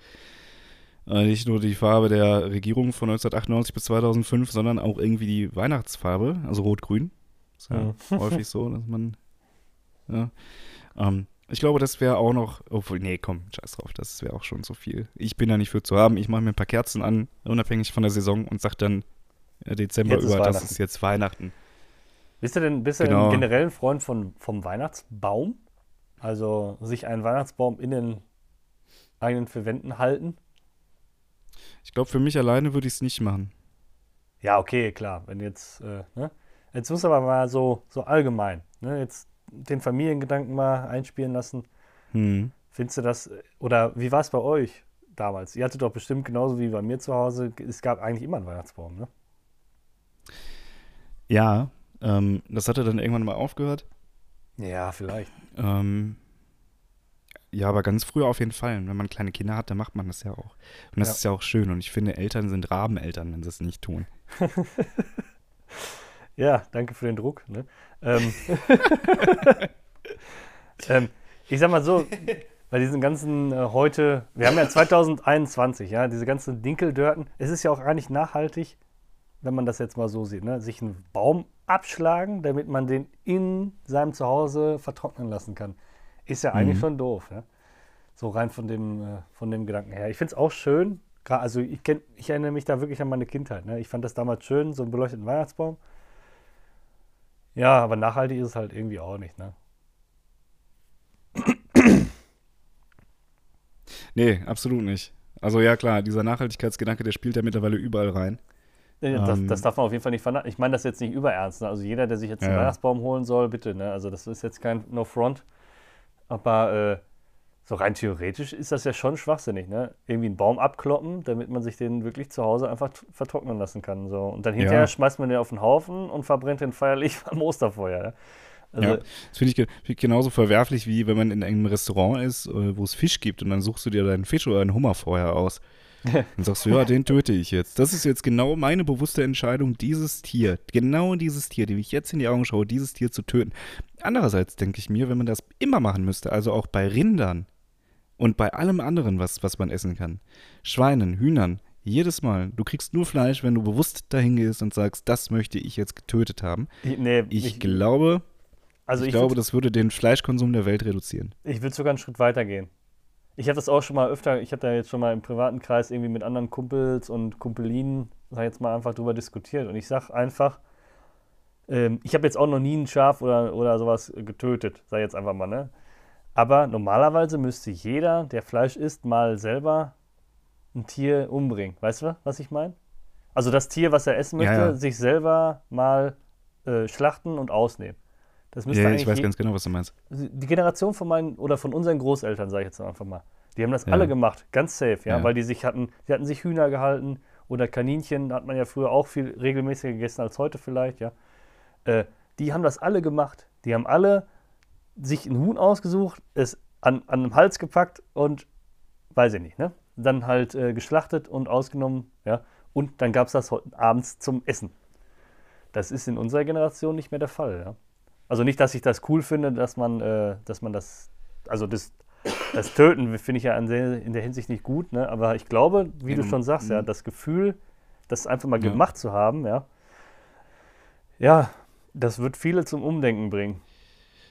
äh, nicht nur die Farbe der Regierung von 1998 bis 2005, sondern auch irgendwie die Weihnachtsfarbe, also rot-grün. Ist ja, ja. häufig so, dass man. Ja. Ähm, ich glaube, das wäre auch noch. Obwohl, nee, komm, scheiß drauf, das wäre auch schon so viel. Ich bin da nicht für zu haben. Ich mache mir ein paar Kerzen an, unabhängig von der Saison und sage dann äh, Dezember über, das ist jetzt Weihnachten. Bist du denn, bist genau. du generell ein Freund von, vom Weihnachtsbaum? Also sich einen Weihnachtsbaum in den eigenen vier Wänden halten? Ich glaube, für mich alleine würde ich es nicht machen. Ja, okay, klar. Wenn jetzt, äh, ne? Jetzt muss aber mal so, so allgemein, ne? Jetzt den Familiengedanken mal einspielen lassen. Hm. Findest du das, oder wie war es bei euch damals? Ihr hattet doch bestimmt genauso wie bei mir zu Hause, es gab eigentlich immer einen Weihnachtsbaum, ne? Ja, ähm, das hatte dann irgendwann mal aufgehört. Ja, vielleicht. Ähm, ja, aber ganz früh auf jeden Fall. Wenn man kleine Kinder hat, dann macht man das ja auch. Und das Ja. ist ja auch schön. Und ich finde, Eltern sind Rabeneltern, wenn sie es nicht tun. Ja, danke für den Druck. Ne? Ähm, ähm, ich sag mal so, bei diesen ganzen äh, heute, wir haben ja 2021, ja, diese ganzen Dinkeldörten, es ist ja auch eigentlich nachhaltig, wenn man das jetzt mal so sieht, ne? sich einen Baum abschlagen, damit man den in seinem Zuhause vertrocknen lassen kann. Ist ja eigentlich Mhm. schon doof, ja? So rein von dem, äh, von dem Gedanken her. Ich finde es auch schön, also ich, kenn, ich erinnere mich da wirklich an meine Kindheit. Ne? Ich fand das damals schön, so einen beleuchteten Weihnachtsbaum. Ja, aber nachhaltig ist es halt irgendwie auch nicht, ne? Nee, absolut nicht. Also ja, klar, dieser Nachhaltigkeitsgedanke, der spielt ja mittlerweile überall rein. Äh, Das, Ähm. das darf man auf jeden Fall nicht vernachlässigen. Ich meine das jetzt nicht überernst. Ne? Also jeder, der sich jetzt einen Ja. Weihnachtsbaum holen soll, bitte. Ne? Also das ist jetzt kein No Front. Aber äh, so rein theoretisch ist das ja schon schwachsinnig. Ne? Irgendwie einen Baum abkloppen, damit man sich den wirklich zu Hause einfach vertrocknen lassen kann. So. Und dann hinterher Ja. schmeißt man den auf den Haufen und verbrennt den feierlich am Osterfeuer. Ne? Also, Ja. Das finde ich, ge- find ich genauso verwerflich, wie wenn man in einem Restaurant ist, äh, wo es Fisch gibt und dann suchst du dir deinen Fisch oder einen Hummer vorher aus. Dann sagst du, ja, den töte ich jetzt. Das ist jetzt genau meine bewusste Entscheidung, dieses Tier, genau dieses Tier, dem ich jetzt in die Augen schaue, dieses Tier zu töten. Andererseits denke ich mir, wenn man das immer machen müsste, also auch bei Rindern und bei allem anderen, was, was man essen kann, Schweinen, Hühnern, jedes Mal, du kriegst nur Fleisch, wenn du bewusst dahin gehst und sagst, das möchte ich jetzt getötet haben. ich, nee, Ich, ich, glaube, also ich, ich, glaube, würd- das würde den Fleischkonsum der Welt reduzieren. Ich würde sogar einen Schritt weiter gehen. Ich habe das auch schon mal öfter, ich habe da jetzt schon mal im privaten Kreis irgendwie mit anderen Kumpels und Kumpelinen, sag jetzt mal, einfach drüber diskutiert. Und ich sag einfach, ähm, ich habe jetzt auch noch nie ein Schaf oder, oder sowas getötet, sag jetzt einfach mal, ne? Aber normalerweise müsste jeder, der Fleisch isst, mal selber ein Tier umbringen. Weißt du, was ich meine? Also das Tier, was er essen Ja, möchte, ja. sich selber mal äh, schlachten und ausnehmen. Das müsste Ja, eigentlich ich weiß je- ganz genau, was du meinst. die Generation von meinen oder von unseren Großeltern, sage ich jetzt einfach mal, die haben das Ja. alle gemacht, ganz safe, ja, Ja. weil die sich hatten, die hatten sich Hühner gehalten oder Kaninchen, hat man ja früher auch viel regelmäßiger gegessen als heute vielleicht, ja. Äh, die haben das alle gemacht. Die haben alle sich ein Huhn ausgesucht, es an, an den Hals gepackt und weiß ich nicht, ne? Dann halt äh, geschlachtet und ausgenommen, ja. Und dann gab es das abends zum Essen. Das ist in unserer Generation nicht mehr der Fall, ja. Also nicht, dass ich das cool finde, dass man, äh, dass man das, also das, das Töten finde ich ja in der Hinsicht nicht gut, ne? aber ich glaube, wie du schon sagst, ja, mhm. das Gefühl, das einfach mal Ja. gemacht zu haben, ja, ja, das wird viele zum Umdenken bringen.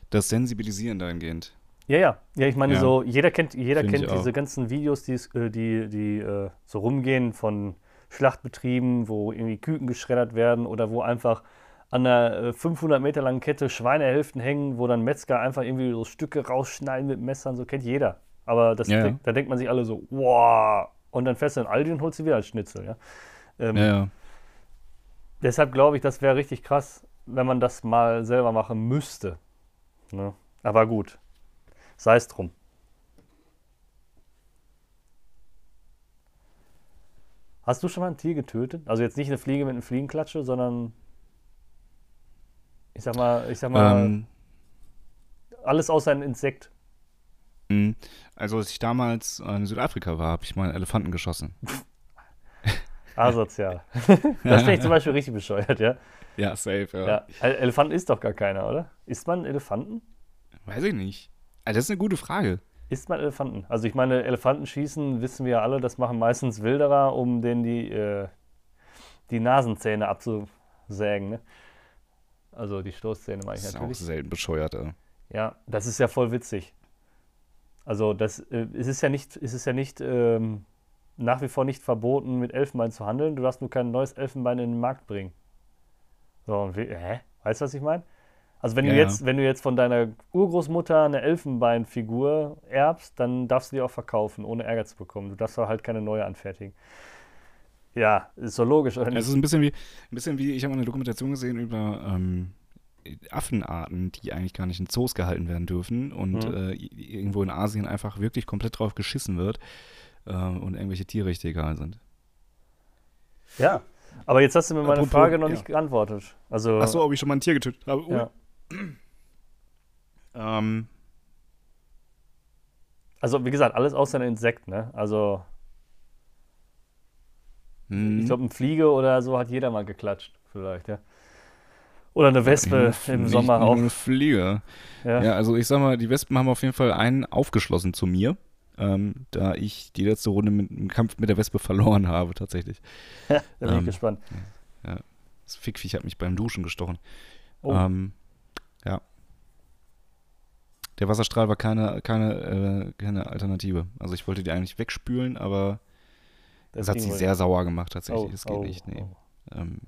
Das Sensibilisieren dahingehend. Ja, ja, ja, ich meine Ja. so, jeder kennt, jeder kennt diese auch. ganzen Videos, die, äh, die, die äh, so rumgehen von Schlachtbetrieben, wo irgendwie Küken geschreddert werden oder wo einfach an einer äh, 500 Meter langen Kette Schweinehälften hängen, wo dann Metzger einfach irgendwie so Stücke rausschneiden mit Messern, so kennt jeder. Aber das, Ja. denk- da denkt man sich alle so, wow, und dann fährst du in Aldi und holst sie wieder als Schnitzel, ja. Ähm, Ja, ja. Deshalb glaube ich, das wäre richtig krass, wenn man das mal selber machen müsste. Ne? Aber gut, sei es drum. Hast du schon mal ein Tier getötet? Also jetzt nicht eine Fliege mit einer Fliegenklatsche, sondern ich sag mal, ich sag mal, Ähm, alles außer ein Insekt. mh, also, als ich damals in Südafrika war, habe ich mal einen Elefanten geschossen. Asozial. das finde ich zum Beispiel richtig bescheuert, ja. Ja, safe, ja. ja. El- Elefanten ist doch gar keiner, oder? Isst man Elefanten? Weiß ich nicht. Also, das ist eine gute Frage. Isst man Elefanten? Also ich meine, Elefanten schießen, wissen wir ja alle, das machen meistens Wilderer, um denen die, äh, die Nasenzähne abzusägen. Ne? Also die Stoßzähne meine Das ich ist auch natürlich. selten bescheuert, ey. Ja, das ist ja voll witzig. Also das äh, es ist ja nicht, es ist ja nicht ähm, nach wie vor nicht verboten, mit Elfenbein zu handeln. Du darfst nur kein neues Elfenbein in den Markt bringen. So, und wie, hä? Weißt du, was ich meine? Also wenn Ja, du jetzt, wenn du jetzt von deiner Urgroßmutter eine Elfenbeinfigur erbst, dann darfst du die auch verkaufen, ohne Ärger zu bekommen. Du darfst halt keine neue anfertigen. Ja, ist so logisch, oder Es nicht? ist ein bisschen wie, ein bisschen wie ich habe mal eine Dokumentation gesehen über ähm, Affenarten, die eigentlich gar nicht in Zoos gehalten werden dürfen und Mhm. äh, irgendwo in Asien einfach wirklich komplett drauf geschissen wird äh, und irgendwelche Tierrechte egal sind. Ja. Aber jetzt hast du mir meine Apropos, Frage noch ja. nicht geantwortet. Also, Achso, ob ich schon mal ein Tier getötet habe? Oh. ja. Ähm, also wie gesagt, alles außer ein Insekt, ne? Also hm, ich glaube, eine Fliege oder so hat jeder mal geklatscht, vielleicht, ja. Oder eine Wespe nicht- im Sommer auch. Eine Fliege. Ja. Ja, also ich sag mal, die Wespen haben auf jeden Fall einen aufgeschlossen zu mir, ähm, da ich die letzte Runde mit, im Kampf mit der Wespe verloren habe, tatsächlich. da bin ich Ähm, gespannt. Das Fickviech hat mich beim Duschen gestochen. Oh, Ähm, ja. Der Wasserstrahl war keine, keine, äh, keine Alternative. Also ich wollte die eigentlich wegspülen, aber das es hat sie sehr nicht. sauer gemacht tatsächlich. Oh, Es geht oh, nicht, nee. oh. Ähm,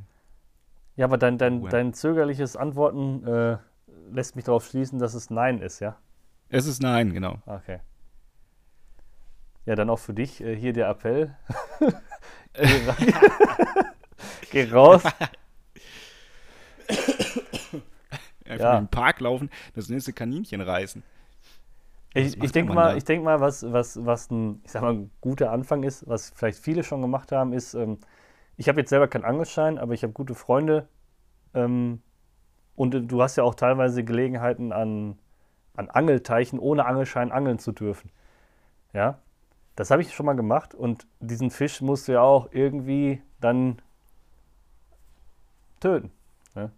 Ja, aber dein, dein, dein zögerliches Antworten äh, lässt mich darauf schließen, dass es Nein ist, ja? es ist nein, genau. Okay. Ja, dann auch für dich äh, hier der Appell. Geh, ra Geh raus. Einfach Ja. in den Park laufen, das nächste Kaninchen reißen. Ich, ich denke mal, da? ich denk mal was, was, was ein, ich sag mal, ein guter Anfang ist, was vielleicht viele schon gemacht haben, ist, ähm, ich habe jetzt selber keinen Angelschein, aber ich habe gute Freunde ähm, und äh, du hast ja auch teilweise Gelegenheiten an, an Angelteichen ohne Angelschein angeln zu dürfen. Ja, das habe ich schon mal gemacht und diesen Fisch musst du ja auch irgendwie dann töten. Ne?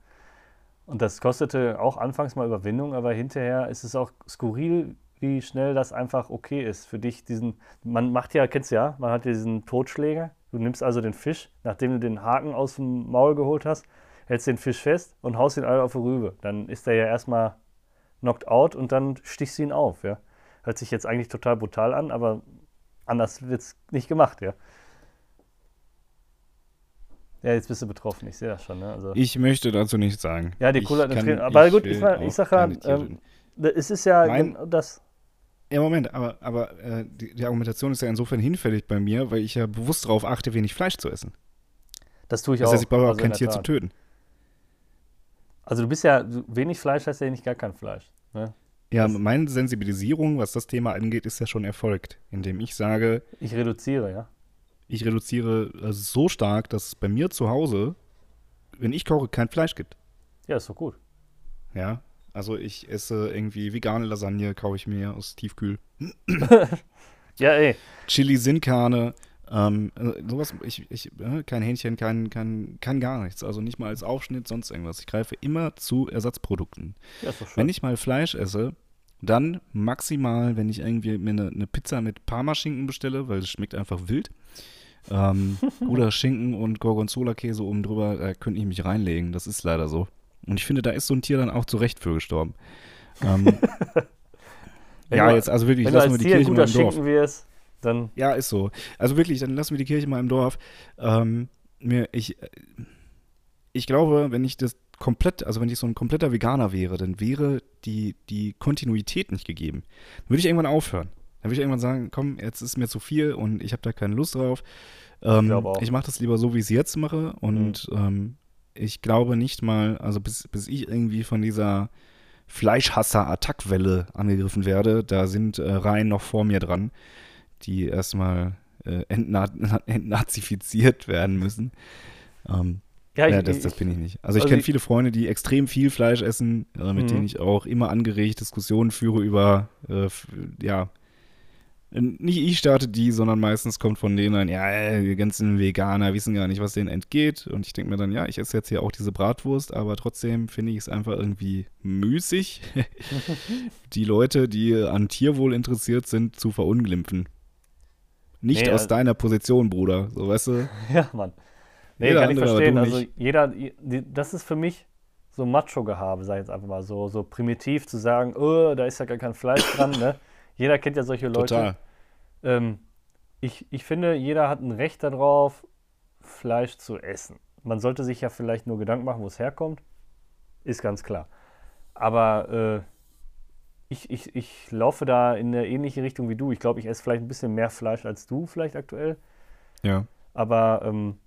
Und das kostete auch anfangs mal Überwindung, aber hinterher ist es auch skurril, wie schnell das einfach okay ist für dich. Diesen, man macht ja, kennst du ja, man hat diesen Totschläger. Du nimmst also den Fisch, nachdem du den Haken aus dem Maul geholt hast, hältst den Fisch fest und haust ihn alle auf die Rübe. Dann ist er ja erstmal knocked out und dann stichst du ihn auf. Ja? Hört sich jetzt eigentlich total brutal an, aber anders wird es nicht gemacht. Ja? ja, jetzt bist du betroffen, ich sehe das schon. Ne? Also, Ich möchte dazu nichts sagen. Ja, die Cola- kann- Trainer- aber gut, ich mein- ich auch sag ja, ähm, es ist ja Mein- genau das. Ja, Moment, aber, aber äh, die, die Argumentation ist ja insofern hinfällig bei mir, weil ich ja bewusst darauf achte, wenig Fleisch zu essen. Das tue ich Das auch. heißt, ich brauche auch also in kein Tier zu Tat. töten. Also du bist ja, wenig Fleisch heißt ja nicht gar kein Fleisch. Ne? Ja, Das- meine Sensibilisierung, was das Thema angeht, ist ja schon erfolgt, indem ich sage, Ich reduziere, ja. ich reduziere äh, so stark, dass es bei mir zu Hause, wenn ich koche, kein Fleisch gibt. Ja, ist doch gut. Ja, also ich esse irgendwie vegane Lasagne, kaufe ich mir aus Tiefkühl. Ja, ey. Chili Sinkerne, ähm, äh, sowas, ich, ich, äh, kein Hähnchen, kein, kein, kein gar nichts. Also nicht mal als Aufschnitt, sonst irgendwas. Ich greife immer zu Ersatzprodukten. Ja. Wenn ich mal Fleisch esse, dann maximal, wenn ich irgendwie mir eine, eine Pizza mit Parmaschinken bestelle, weil es schmeckt einfach wild. Ähm, oder Schinken und Gorgonzola-Käse oben drüber, da könnte ich mich reinlegen. Das ist leider so. Und ich finde, da ist so ein Tier dann auch zu Recht für gestorben. Ähm, ja, du- jetzt, also wirklich, lassen wir die Tier Kirche mal im Dorf. Wirst, dann Ja, ist so. Also wirklich, dann lassen wir die Kirche mal im Dorf. Ähm, mir, ich, ich glaube, wenn ich das komplett, also wenn ich so ein kompletter Veganer wäre, dann wäre die, die Kontinuität nicht gegeben. Dann würde ich irgendwann aufhören. Dann würde ich irgendwann sagen, komm, jetzt ist mir zu viel und ich habe da keine Lust drauf. Ähm, auch. ich mache das lieber so, wie ich es jetzt mache. Und ähm, ich glaube nicht mal, also bis, bis ich irgendwie von dieser Fleischhasser-Attackwelle angegriffen werde, da sind äh, Reihen noch vor mir dran, die erstmal äh, entna entnazifiziert werden müssen. Ähm, ja, ja, ich, das, ich, das bin ich nicht. Also ich also kenne viele Freunde, die extrem viel Fleisch essen, äh, mit Mhm. denen ich auch immer angeregt Diskussionen führe über, äh, ja, nicht ich starte die, sondern meistens kommt von denen ein, ja, äh, die ganzen Veganer wissen gar nicht, was denen entgeht. Und ich denke mir dann, ja, ich esse jetzt hier auch diese Bratwurst, aber trotzdem finde ich es einfach irgendwie müßig, die Leute, die an Tierwohl interessiert sind, zu verunglimpfen. Nicht Nee, aus also- deiner Position, Bruder. So, weißt du? ja, Mann. Nee, Jeder kann ich verstehen. Also jeder, das ist für mich so Macho-Gehabe, sag ich jetzt einfach mal so, so primitiv zu sagen, oh, da ist ja gar kein Fleisch dran, ne? Jeder kennt ja solche Leute. Total. Ähm, ich, ich finde, jeder hat ein Recht darauf, Fleisch zu essen. Man sollte sich ja vielleicht nur Gedanken machen, wo es herkommt. Ist ganz klar. aber äh, ich, ich, ich laufe da in eine ähnliche Richtung wie du. Ich glaube, ich esse vielleicht ein bisschen mehr Fleisch als du, vielleicht aktuell. Ja. Aber ähm,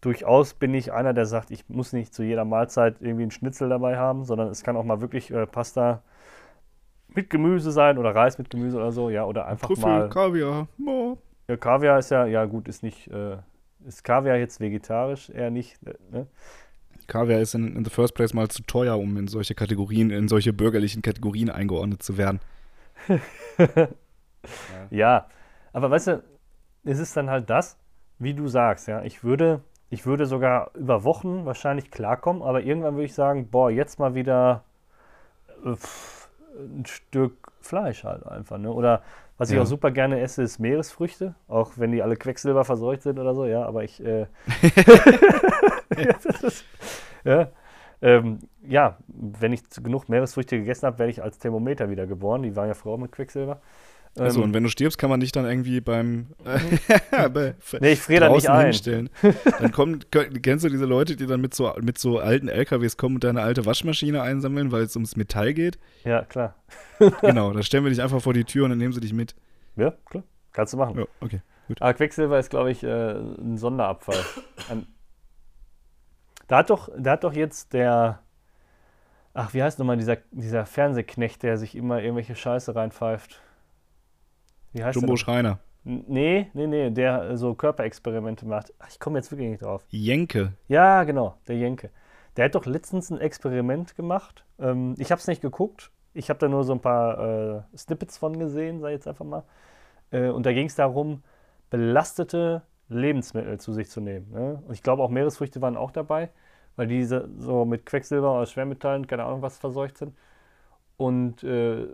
durchaus bin ich einer, der sagt, ich muss nicht zu jeder Mahlzeit irgendwie einen Schnitzel dabei haben, sondern es kann auch mal wirklich äh, Pasta mit Gemüse sein oder Reis mit Gemüse oder so, ja, oder einfach Trüffel, mal. Kaviar. Oh. Ja, Kaviar ist ja, ja gut, ist nicht, äh, ist Kaviar jetzt vegetarisch? Eher nicht, äh, ne? Kaviar ist in, in the first place mal zu teuer, um in solche Kategorien, in solche bürgerlichen Kategorien eingeordnet zu werden. ja. ja, aber weißt du, es ist dann halt das, wie du sagst, ja, ich würde, ich würde sogar über Wochen wahrscheinlich klarkommen, aber irgendwann würde ich sagen, boah, jetzt mal wieder äh, pff, ein Stück Fleisch halt einfach, ne? Oder was ich Ja. auch super gerne esse, ist Meeresfrüchte, auch wenn die alle Quecksilber verseucht sind oder so, ja, aber ich, äh, ja, ist, ja, ähm, ja, wenn ich genug Meeresfrüchte gegessen habe, werde ich als Thermometer wieder geboren. Die waren ja früher auch mit Quecksilber. Ähm, und wenn du stirbst, kann man dich dann irgendwie beim bei, nee, ich friere da nicht ein. hinstellen. Dann kommen, kennst du diese Leute, die dann mit so, mit so alten LKWs kommen und deine alte Waschmaschine einsammeln, weil es ums Metall geht? Ja, klar. Genau, da stellen wir dich einfach vor die Tür und dann nehmen sie dich mit. Ja, klar. Kannst du machen. Ja, okay. Aber Quecksilber ist, glaube ich, äh, ein Sonderabfall. Ein, da, hat doch, da hat doch jetzt der, ach, wie heißt nochmal dieser, dieser Fernsehknecht, der sich immer irgendwelche Scheiße reinpfeift? Wie heißt Jumbo? Schreiner. Nee, nee, nee, der äh, so Körperexperimente macht. Ach, ich komme jetzt wirklich nicht drauf. Jenke. Ja, genau, der Jenke. Der hat doch letztens ein Experiment gemacht. Ähm, ich habe es nicht geguckt. Ich habe da nur so ein paar äh, Snippets von gesehen, sei jetzt einfach mal. Äh, und da ging es darum, belastete Lebensmittel zu sich zu nehmen. Ne? Und ich glaube auch Meeresfrüchte waren auch dabei, weil diese so mit Quecksilber oder Schwermetallen, keine Ahnung was, verseucht sind. Und äh,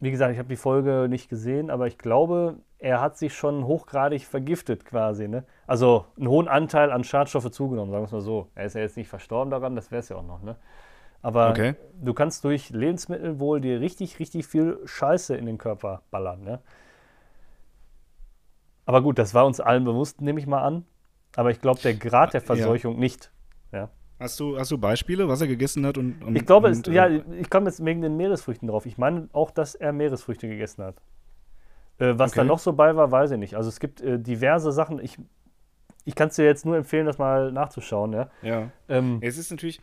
wie gesagt, ich habe die Folge nicht gesehen, aber ich glaube, er hat sich schon hochgradig vergiftet quasi. Ne? Also einen hohen Anteil an Schadstoffe zugenommen, sagen wir es mal so. Er ist ja jetzt nicht verstorben daran, das wäre es ja auch noch. Ne? Aber Okay. du kannst durch Lebensmittel wohl dir richtig, richtig viel Scheiße in den Körper ballern. Ne? Aber gut, das war uns allen bewusst, nehme ich mal an. Aber ich glaube, der Grad der Ja. Verseuchung nicht. Hast du, hast du Beispiele, was er gegessen hat? Und, und Ich glaube, es, und, äh, ja, ich komme jetzt wegen den Meeresfrüchten drauf. Ich meine auch, dass er Meeresfrüchte gegessen hat. Äh, was da Okay. noch so bei war, weiß ich nicht. Also es gibt äh, diverse Sachen. Ich, ich kann es dir jetzt nur empfehlen, das mal nachzuschauen. Ja? Ja. Ähm, Es ist natürlich,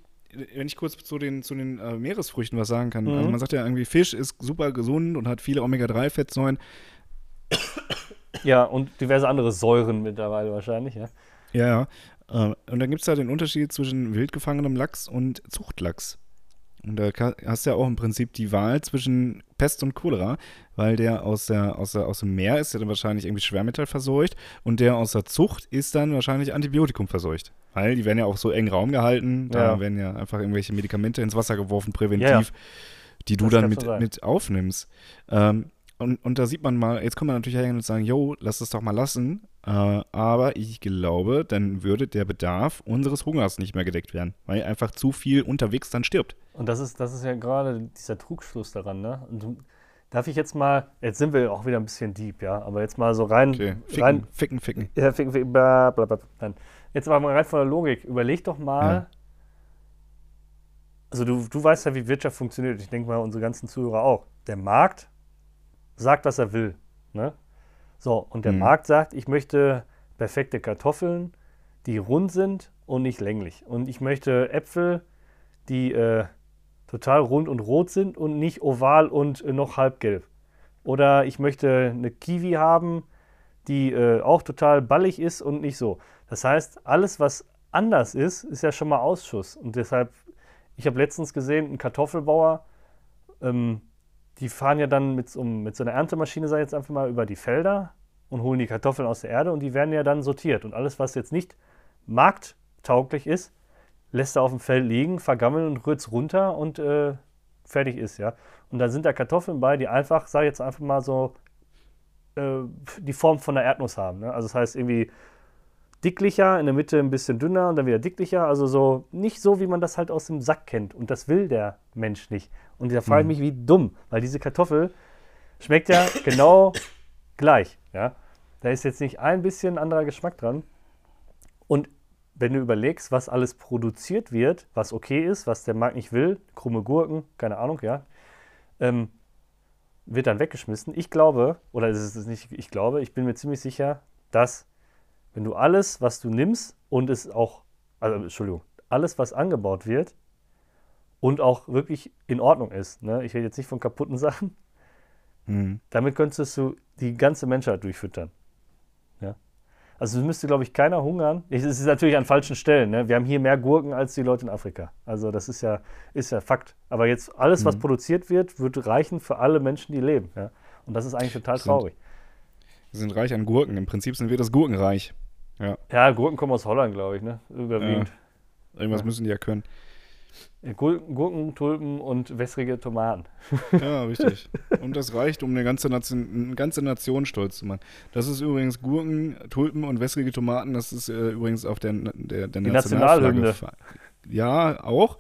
wenn ich kurz zu den, zu den äh, Meeresfrüchten was sagen kann. Mhm. Also man sagt ja irgendwie, Fisch ist super gesund und hat viele Omega-3-Fettsäuren. ja, und diverse andere Säuren mittlerweile wahrscheinlich. Ja? Ja, und dann gibt es da den Unterschied zwischen wild gefangenem Lachs und Zuchtlachs. Und da hast du ja auch im Prinzip die Wahl zwischen Pest und Cholera, weil der aus, der, aus, der, aus dem Meer ist ja dann wahrscheinlich irgendwie Schwermetall verseucht und der aus der Zucht ist dann wahrscheinlich Antibiotikum verseucht. Weil die werden ja auch so eng Raum gehalten, da Ja. werden ja einfach irgendwelche Medikamente ins Wasser geworfen, präventiv, Ja, ja. die du Das dann mit, sein. mit aufnimmst. Ähm, und, und da sieht man mal, jetzt kann man natürlich hergehen und sagen, jo, lass es doch mal lassen. Äh, aber ich glaube, dann würde der Bedarf unseres Hungers nicht mehr gedeckt werden, weil einfach zu viel unterwegs dann stirbt. Und das ist, das ist ja gerade dieser Trugschluss daran. Ne? Und du, darf ich jetzt mal, jetzt sind wir auch wieder ein bisschen deep, ja, aber jetzt mal so rein, Okay. Ficken, rein ficken, ficken. Ja, fick, fick, bla, bla, bla. Nein. Jetzt aber mal rein von der Logik. Überleg doch mal. Ja. Also du, du weißt ja, wie Wirtschaft funktioniert. Ich denke mal, unsere ganzen Zuhörer auch. Der Markt sagt, was er will. Ne? So, und der Mhm. Markt sagt, ich möchte perfekte Kartoffeln, die rund sind und nicht länglich. Und ich möchte Äpfel, die äh, total rund und rot sind und nicht oval und äh, noch halbgelb. Oder ich möchte eine Kiwi haben, die äh, auch total ballig ist und nicht so. Das heißt, alles, was anders ist, ist ja schon mal Ausschuss. Und deshalb, ich habe letztens gesehen, ein Kartoffelbauer, ähm, die fahren ja dann mit, so- mit so einer Erntemaschine, sag ich jetzt einfach mal, über die Felder und holen die Kartoffeln aus der Erde und die werden ja dann sortiert. Und alles, was jetzt nicht markttauglich ist, lässt er auf dem Feld liegen, vergammeln und rührt es runter und äh, fertig ist, ja. Und dann sind da Kartoffeln bei, die einfach, sag ich jetzt einfach mal so, äh, die Form von einer Erdnuss haben. Ne? Also das heißt irgendwie dicklicher, in der Mitte ein bisschen dünner und dann wieder dicklicher. Also so nicht so, wie man das halt aus dem Sack kennt. Und das will der Mensch nicht. Und da frage ich mich, wie dumm, weil diese Kartoffel schmeckt ja genau gleich. Ja? Da ist jetzt nicht ein bisschen anderer Geschmack dran. Und wenn du überlegst, was alles produziert wird, was okay ist, was der Markt nicht will, krumme Gurken, keine Ahnung, ja, ähm, wird dann weggeschmissen. Ich glaube, oder es ist nicht, ich glaube, ich bin mir ziemlich sicher, dass wenn du alles, was du nimmst und es auch, also Entschuldigung, alles, was angebaut wird und auch wirklich in Ordnung ist, ne? ich rede jetzt nicht von kaputten Sachen, mhm. damit könntest du die ganze Menschheit durchfüttern. Ja? Also es müsste, glaube ich, keiner hungern. Es ist natürlich an falschen Stellen. Ne? Wir haben hier mehr Gurken als die Leute in Afrika. Also das ist ja, ist ja Fakt. Aber jetzt alles, was mhm. produziert wird, wird reichen für alle Menschen, die leben. Ja? Und das ist eigentlich total traurig. Wir sind reich an Gurken. Im Prinzip sind wir das Gurkenreich. Ja, ja Gurken kommen aus Holland, glaube ich, ne? Überwiegend. Ja. Irgendwas ja. müssen die ja können. Gurken, Tulpen und wässrige Tomaten. Ja, richtig. Und das reicht, um eine ganze, Nation, eine ganze Nation stolz zu machen. Das ist übrigens Gurken, Tulpen und wässrige Tomaten. Das ist äh, übrigens auf der, der, der Die Nationalhymne. Ja, auch.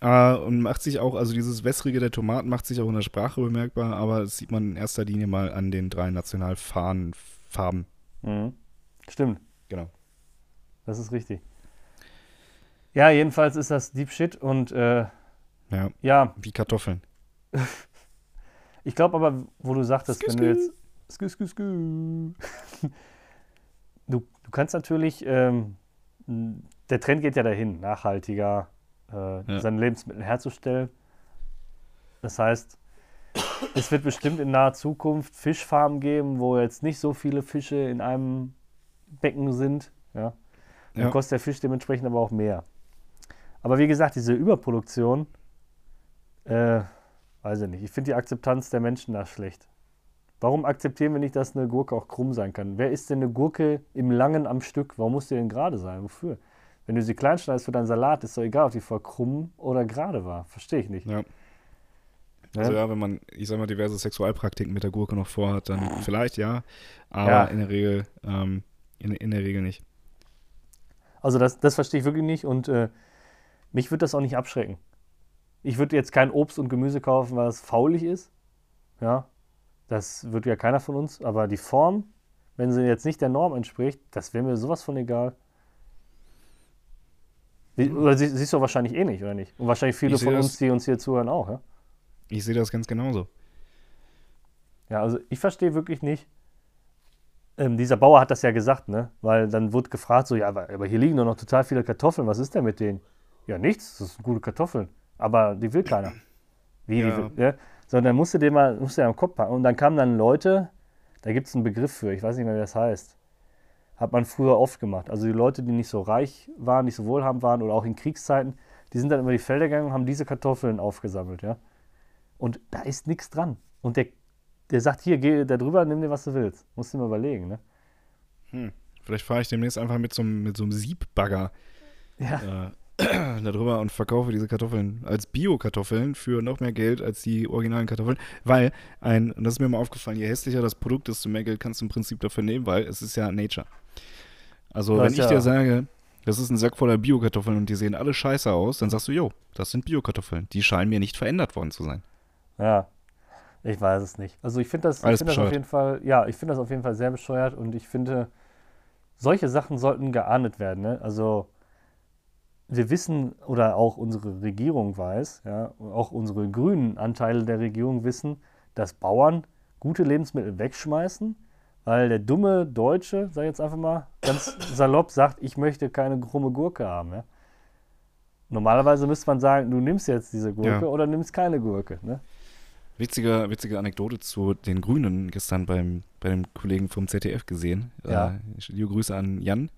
Äh, und macht sich auch, also dieses wässrige der Tomaten macht sich auch in der Sprache bemerkbar, aber das sieht man in erster Linie mal an den drei Nationalfarben. Mhm. Stimmt. Genau. Das ist richtig. Ja, jedenfalls ist das Deep Shit und äh, ja, ja. Wie Kartoffeln. ich glaube aber, wo du sagtest, skü, wenn du jetzt. Skü, skü, skü. Du, du kannst natürlich, ähm, der Trend geht ja dahin, nachhaltiger äh, ja. seine Lebensmittel herzustellen. Das heißt, es wird bestimmt in naher Zukunft Fischfarmen geben, wo jetzt nicht so viele Fische in einem Becken sind. Ja. Dann ja. kostet der Fisch dementsprechend aber auch mehr. Aber wie gesagt, diese Überproduktion, äh, weiß ich nicht. Ich finde die Akzeptanz der Menschen da schlecht. Warum akzeptieren wir nicht, dass eine Gurke auch krumm sein kann? Wer isst denn eine Gurke im Langen am Stück? Warum muss die denn gerade sein? Wofür? Wenn du sie klein schneidest für deinen Salat, ist doch egal, ob die voll krumm oder gerade war. Verstehe ich nicht. Ja. Also ja, wenn man, ich sag mal, diverse Sexualpraktiken mit der Gurke noch vorhat, dann vielleicht ja, aber ja. in der Regel, ähm, in, in der Regel nicht. Also das, das verstehe ich wirklich nicht und äh, mich würde das auch nicht abschrecken. Ich würde jetzt kein Obst und Gemüse kaufen, was faulig ist. Ja, das wird ja keiner von uns. Aber die Form, wenn sie jetzt nicht der Norm entspricht, das wäre mir sowas von egal. Wie, oder sie, siehst du wahrscheinlich eh nicht, oder nicht? Und wahrscheinlich viele von uns, die uns hier zuhören, auch, ja? Ich sehe das ganz genauso. Ja, also ich verstehe wirklich nicht. Ähm, dieser Bauer hat das ja gesagt, ne? Weil dann wird gefragt, so, ja, aber, aber hier liegen doch noch total viele Kartoffeln, was ist denn mit denen? Ja, nichts, das sind gute Kartoffeln. Aber die will keiner. Wie, ja. die will, ja? Sondern dann musst du dir mal, musst du dir am Kopf packen. Und dann kamen dann Leute, da gibt es einen Begriff für, ich weiß nicht mehr, wie das heißt. Hat man früher oft gemacht. Also die Leute, die nicht so reich waren, nicht so wohlhabend waren oder auch in Kriegszeiten, die sind dann über die Felder gegangen und haben diese Kartoffeln aufgesammelt, ja. Und da ist nichts dran. Und der, der sagt, hier, geh da drüber, nimm dir, was du willst. Musst du mal überlegen, ne? Hm. Vielleicht fahre ich demnächst einfach mit so, mit so einem Siebbagger ja. äh, darüber und verkaufe diese Kartoffeln als Bio-Kartoffeln für noch mehr Geld als die originalen Kartoffeln, weil ein, und das ist mir mal aufgefallen, je hässlicher das Produkt, desto mehr Geld kannst du im Prinzip dafür nehmen, weil es ist ja Nature. Also das wenn ich dir sage, das ist ein Sack voller Bio-Kartoffeln und die sehen alle scheiße aus, dann sagst du, jo, das sind Bio-Kartoffeln. Die scheinen mir nicht verändert worden zu sein. Ja, ich weiß es nicht. Also ich finde das, find das auf jeden Fall, ja, ich finde das auf jeden Fall sehr bescheuert und ich finde, solche Sachen sollten geahndet werden. Ne? Also wir wissen oder auch unsere Regierung weiß, ja, auch unsere grünen Anteile der Regierung wissen, dass Bauern gute Lebensmittel wegschmeißen, weil der dumme Deutsche, sag ich jetzt einfach mal ganz salopp, sagt, ich möchte keine krumme Gurke haben. Ja. Normalerweise müsste man sagen, du nimmst jetzt diese Gurke ja. oder nimmst keine Gurke. Ne? Witzige, witzige Anekdote zu den Grünen gestern beim, bei dem Kollegen vom ZDF gesehen. Ja. Äh, liebe Grüße an Jan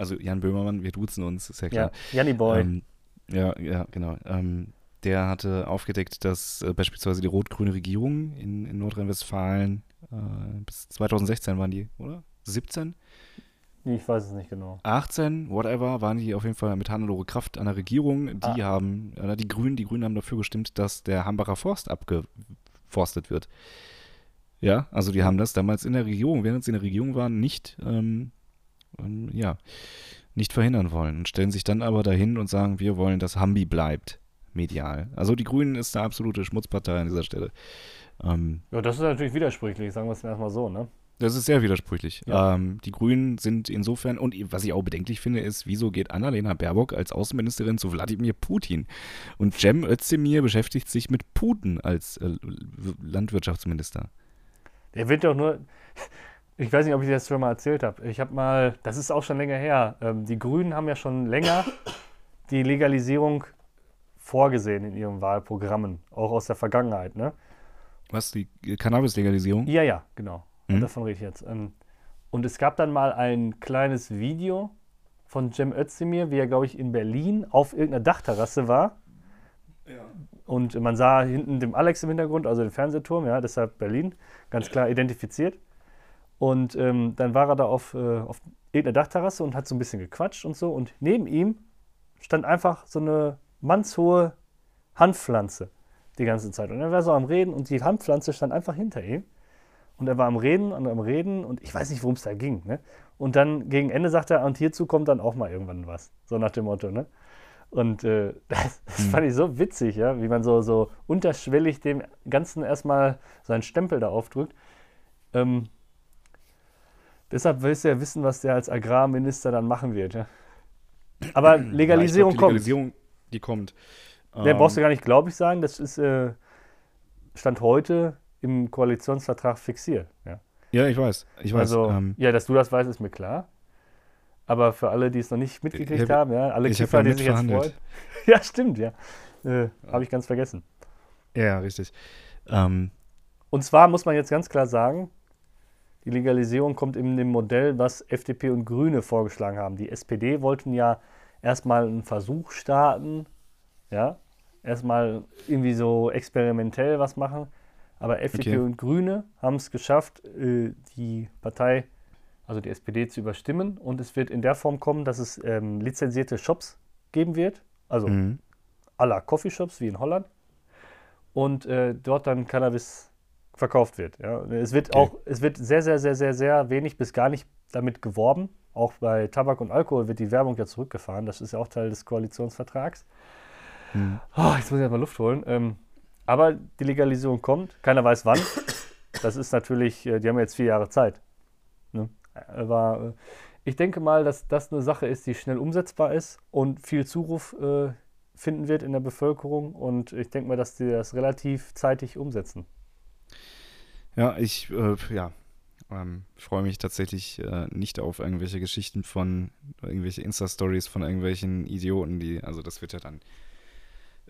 also Jan Böhmermann, wir duzen uns, ist ja klar. Ja, Janni Boy. Ähm, ja, ja, genau. Ähm, der hatte aufgedeckt, dass äh, beispielsweise die rot-grüne Regierung in, in Nordrhein-Westfalen äh, bis 2016 waren die, oder? 17? Ich weiß es nicht genau. 18, whatever, waren die auf jeden Fall mit Hannelore Kraft an der Regierung. Die ah. haben, äh, die Grünen, die Grünen haben dafür gestimmt, dass der Hambacher Forst abgeforstet wird. Ja, also die haben das damals in der Regierung, während sie in der Regierung waren, nicht ähm, ähm, ja, nicht verhindern wollen und stellen sich dann aber dahin und sagen, wir wollen, dass Hambi bleibt, medial. Also die Grünen ist eine absolute Schmutzpartei an dieser Stelle. Ähm, ja, das ist natürlich widersprüchlich, sagen wir es erstmal so, ne? Das ist sehr widersprüchlich. Ja. Ähm, die Grünen sind insofern, und was ich auch bedenklich finde, ist, wieso geht Annalena Baerbock als Außenministerin zu Wladimir Putin? Und Cem Özdemir beschäftigt sich mit Putin als äh, Landwirtschaftsminister. Der wird doch nur, ich weiß nicht, ob ich das schon mal erzählt habe. Ich habe mal, das ist auch schon länger her, ähm, die Grünen haben ja schon länger die Legalisierung vorgesehen in ihren Wahlprogrammen, auch aus der Vergangenheit, ne? Was, die Cannabis-Legalisierung? Ja, ja, genau. Mhm. Davon rede ich jetzt. Ähm, und es gab dann mal ein kleines Video von Cem Özdemir, wie er, glaube ich, in Berlin auf irgendeiner Dachterrasse war. Ja. Und man sah hinten dem Alex im Hintergrund, also den Fernsehturm, ja, deshalb Berlin, ganz klar identifiziert. Und ähm, dann war er da auf, äh, auf irgendeiner Dachterrasse und hat so ein bisschen gequatscht und so. Und neben ihm stand einfach so eine mannshohe Handpflanze die ganze Zeit. Und er war so am Reden und die Handpflanze stand einfach hinter ihm. Und er war am Reden und am Reden und ich weiß nicht, worum es da ging. Ne? Und dann gegen Ende sagt er, und hierzu kommt dann auch mal irgendwann was. So nach dem Motto. Ne? Und äh, das, das mhm. fand ich so witzig, ja, wie man so, so unterschwellig dem Ganzen erstmal seinen Stempel da aufdrückt. Ähm, deshalb willst du ja wissen, was der als Agrarminister dann machen wird. Ja? Aber Legalisierung ja, glaub, die Legalisierung, kommt. Die kommt. Der ähm, brauchst du gar nicht, glaube ich, sagen. Das ist äh, Stand heute im Koalitionsvertrag fixiert. Ja, ja ich weiß. Ich weiß. Also, ähm, ja, dass du das weißt, ist mir klar. Aber für alle, die es noch nicht mitgekriegt hab, haben, ja, alle Kiffer, hab ja die sich jetzt freuen. ja, stimmt, ja. Äh, Habe ich ganz vergessen. Ja, richtig. Ähm, und zwar muss man jetzt ganz klar sagen, die Legalisierung kommt in dem Modell, was FDP und Grüne vorgeschlagen haben. Die SPD wollten ja erstmal einen Versuch starten, ja, erstmal irgendwie so experimentell was machen. Aber FDP okay. und Grüne haben es geschafft, äh, die Partei, also die SPD, zu überstimmen. Und es wird in der Form kommen, dass es ähm, lizenzierte Shops geben wird. Also mhm. aller Coffeeshops wie in Holland. Und äh, dort dann Cannabis verkauft wird. Ja. Es wird okay. auch, es wird sehr, sehr, sehr, sehr, sehr wenig bis gar nicht damit geworben. Auch bei Tabak und Alkohol wird die Werbung ja zurückgefahren. Das ist ja auch Teil des Koalitionsvertrags. Mhm. Oh, jetzt muss ich erstmal Luft holen. Ähm, aber die Legalisierung kommt, keiner weiß wann. Das ist natürlich, äh, die haben jetzt vier Jahre Zeit. Ne? Aber äh, ich denke mal, dass das eine Sache ist, die schnell umsetzbar ist und viel Zuruf äh, finden wird in der Bevölkerung. Und ich denke mal, dass die das relativ zeitig umsetzen. Ja, ich, äh, ja, ähm, freue mich tatsächlich äh, nicht auf irgendwelche Geschichten von, irgendwelche Insta-Stories von irgendwelchen Idioten, die, also das wird ja dann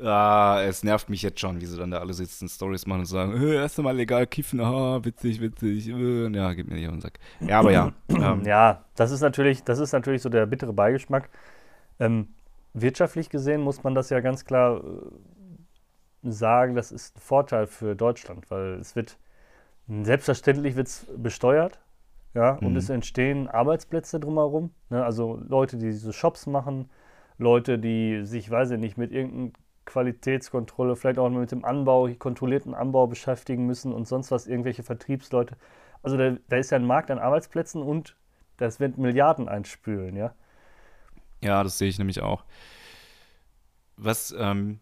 Ah, es nervt mich jetzt schon, wie sie dann da alle sitzen, Stories machen und sagen, äh, erst einmal legal kiffen, ah, witzig, witzig. Äh, ja, gib mir nicht auf den Sack. Ja, aber ja. Ähm. Ja, das ist natürlich, das ist natürlich so der bittere Beigeschmack. Ähm, wirtschaftlich gesehen muss man das ja ganz klar äh, sagen, das ist ein Vorteil für Deutschland, weil es wird selbstverständlich wird's besteuert, ja, mhm. und es entstehen Arbeitsplätze drumherum. Ne? Also Leute, die diese Shops machen, Leute, die sich, weiß ich nicht, mit irgendeinem Qualitätskontrolle, vielleicht auch mit dem Anbau, kontrollierten Anbau beschäftigen müssen und sonst was, irgendwelche Vertriebsleute. Also da, da ist ja ein Markt an Arbeitsplätzen und das wird Milliarden einspülen, ja. Ja, das sehe ich nämlich auch. Was, ähm,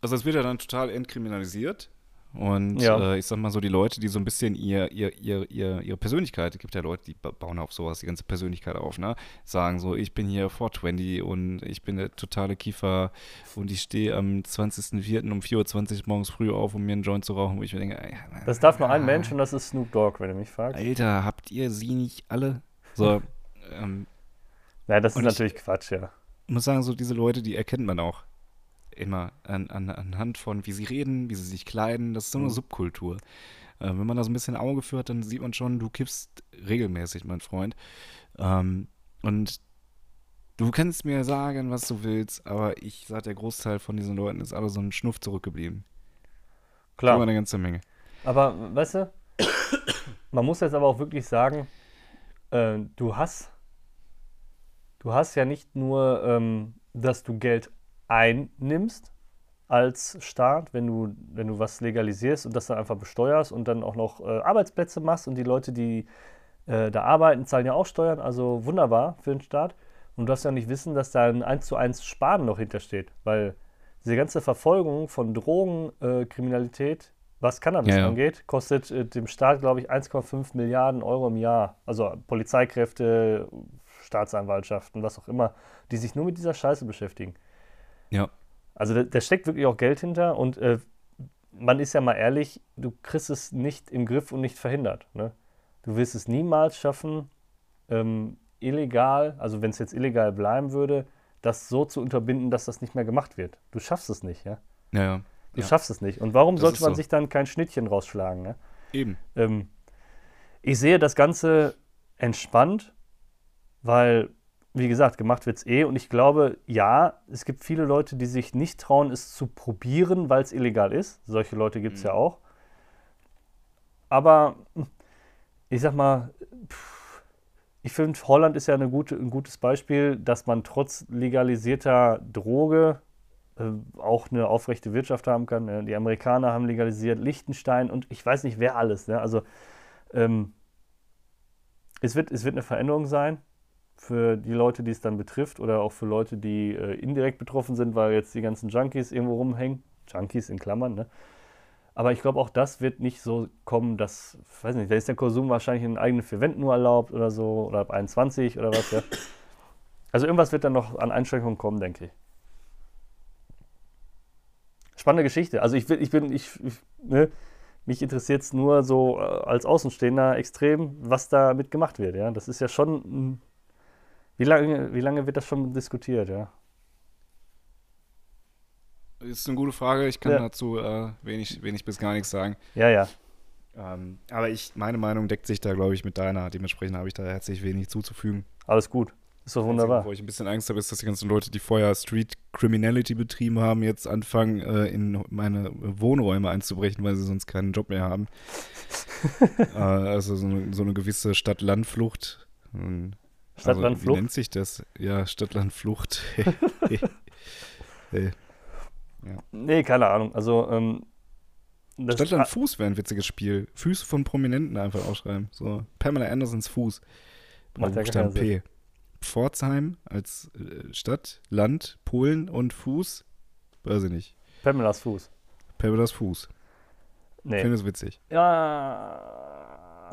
also es wird ja dann total entkriminalisiert. Und ja. äh, ich sag mal so, die Leute, die so ein bisschen ihr, ihr, ihr, ihr, ihre Persönlichkeit, es gibt ja Leute, die bauen auf sowas die ganze Persönlichkeit auf, ne? Sagen so, ich bin hier 420 und ich bin der totale Kiefer und ich stehe am 20.04. um 4.20 Uhr morgens früh auf, um mir einen Joint zu rauchen, wo ich mir denke, ey, Das darf nur ein Mensch und das ist Snoop Dogg, wenn du mich fragst. Alter, habt ihr sie nicht alle? So, ähm, Nein, das ist natürlich Quatsch, ja. Ich muss sagen, so diese Leute, die erkennt man auch immer an, an, anhand von, wie sie reden, wie sie sich kleiden. Das ist so eine mhm. Subkultur. Äh, wenn man da so ein bisschen Auge führt, dann sieht man schon, du kippst regelmäßig, mein Freund. Ähm, und du kannst mir sagen, was du willst, aber ich sage, der Großteil von diesen Leuten ist alle so ein Schnuff zurückgeblieben. Klar. Aber eine ganze Menge. Aber, weißt du, man muss jetzt aber auch wirklich sagen, äh, du hast, du hast ja nicht nur, ähm, dass du Geld einnimmst als Staat, wenn du, wenn du was legalisierst und das dann einfach besteuerst und dann auch noch äh, Arbeitsplätze machst und die Leute, die äh, da arbeiten, zahlen ja auch Steuern, also wunderbar für den Staat. Und du darfst ja nicht wissen, dass da ein 1 zu 1 Sparen noch hintersteht, weil diese ganze Verfolgung von Drogenkriminalität, äh, was Cannabis Ja, ja. angeht, kostet äh, dem Staat, glaube ich, 1,5 Milliarden Euro im Jahr. Also Polizeikräfte, Staatsanwaltschaften, was auch immer, die sich nur mit dieser Scheiße beschäftigen. Ja. Also da, da steckt wirklich auch Geld hinter und äh, man ist ja mal ehrlich, du kriegst es nicht im Griff und nicht verhindert. Ne? Du wirst es niemals schaffen, ähm, illegal, also wenn es jetzt illegal bleiben würde, das so zu unterbinden, dass das nicht mehr gemacht wird. Du schaffst es nicht, ja. Ja, ja. Du Ja. schaffst es nicht. Und warum Das sollte man so. sich dann kein Schnittchen rausschlagen? Ne? Eben. Ähm, ich sehe das Ganze entspannt, weil, wie gesagt, gemacht wird es eh. Und ich glaube, ja, es gibt viele Leute, die sich nicht trauen, es zu probieren, weil es illegal ist. Solche Leute gibt es Mhm. ja auch. Aber hm, ich sag mal, ich finde, Holland ist ja gute, ein gutes Beispiel, dass man trotz legalisierter Droge äh, auch eine aufrechte Wirtschaft haben kann. Die Amerikaner haben legalisiert, Liechtenstein und ich weiß nicht, wer alles. Ne? Also ähm, es, wird, es wird eine Veränderung sein für die Leute, die es dann betrifft oder auch für Leute, die äh, indirekt betroffen sind, weil jetzt die ganzen Junkies irgendwo rumhängen. Junkies in Klammern, ne? Aber ich glaube, auch das wird nicht so kommen, dass, weiß nicht, da ist der Konsum wahrscheinlich in eigenen vier Wänden nur erlaubt oder so, oder ab 21 oder was, ja. Also irgendwas wird dann noch an Einschränkungen kommen, denke ich. Spannende Geschichte. Also ich, ich bin, ich, ich ne, mich interessiert es nur so äh, als Außenstehender extrem, was damit gemacht wird, ja. Das ist ja schon, ein- wie lange, wie lange wird das schon diskutiert, ja? Ist eine gute Frage. Ich kann Ja. dazu äh, wenig, wenig bis gar nichts sagen. Ja, ja. Ähm, aber ich, meine Meinung deckt sich da, glaube ich, mit deiner. Dementsprechend habe ich da herzlich wenig zuzufügen. Alles gut. Ist doch wunderbar. Wo ich ein bisschen Angst habe, ist, dass die ganzen Leute, die vorher Street Criminality betrieben haben, jetzt anfangen, äh, in meine Wohnräume einzubrechen, weil sie sonst keinen Job mehr haben. äh, also so eine, so eine gewisse Stadt-Land-Flucht. Ähm, Also, wie Stadt-Land-Flucht? nennt sich das? Ja, Stadt-Land-Flucht. hey. Nee, keine Ahnung. Also, ähm, das Stadtland Fuß wäre ein witziges Spiel. Füße von Prominenten einfach ausschreiben. So Pamela Andersons Fuß. Macht ja keinen P. Pforzheim als äh, Stadt, Land, Polen und Fuß. Weiß ich nicht. Pamelas Fuß. Pamelas Fuß. Nee. Finde es witzig. Ja.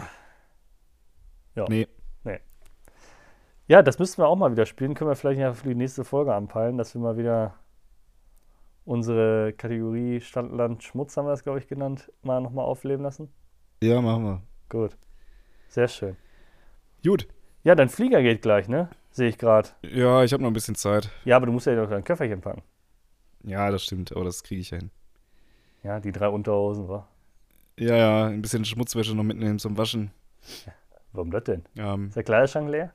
Ja. Nee. Ja, das müssten wir auch mal wieder spielen. Können wir vielleicht ja für die nächste Folge anpeilen, dass wir mal wieder unsere Kategorie Stadt, Land, Schmutz, haben wir das, glaube ich, genannt, mal nochmal aufleben lassen. Ja, machen wir. Gut. Sehr schön. Gut. Ja, dein Flieger geht gleich, ne? Sehe ich gerade. Ja, ich habe noch ein bisschen Zeit. Ja, aber du musst ja noch dein Köfferchen packen. Ja, das stimmt, aber das kriege ich ja hin. Ja, die drei Unterhosen, wa? Ja, ja, ein bisschen Schmutzwäsche noch mitnehmen zum Waschen. Warum das denn? Ähm, Ist der Kleiderschrank leer?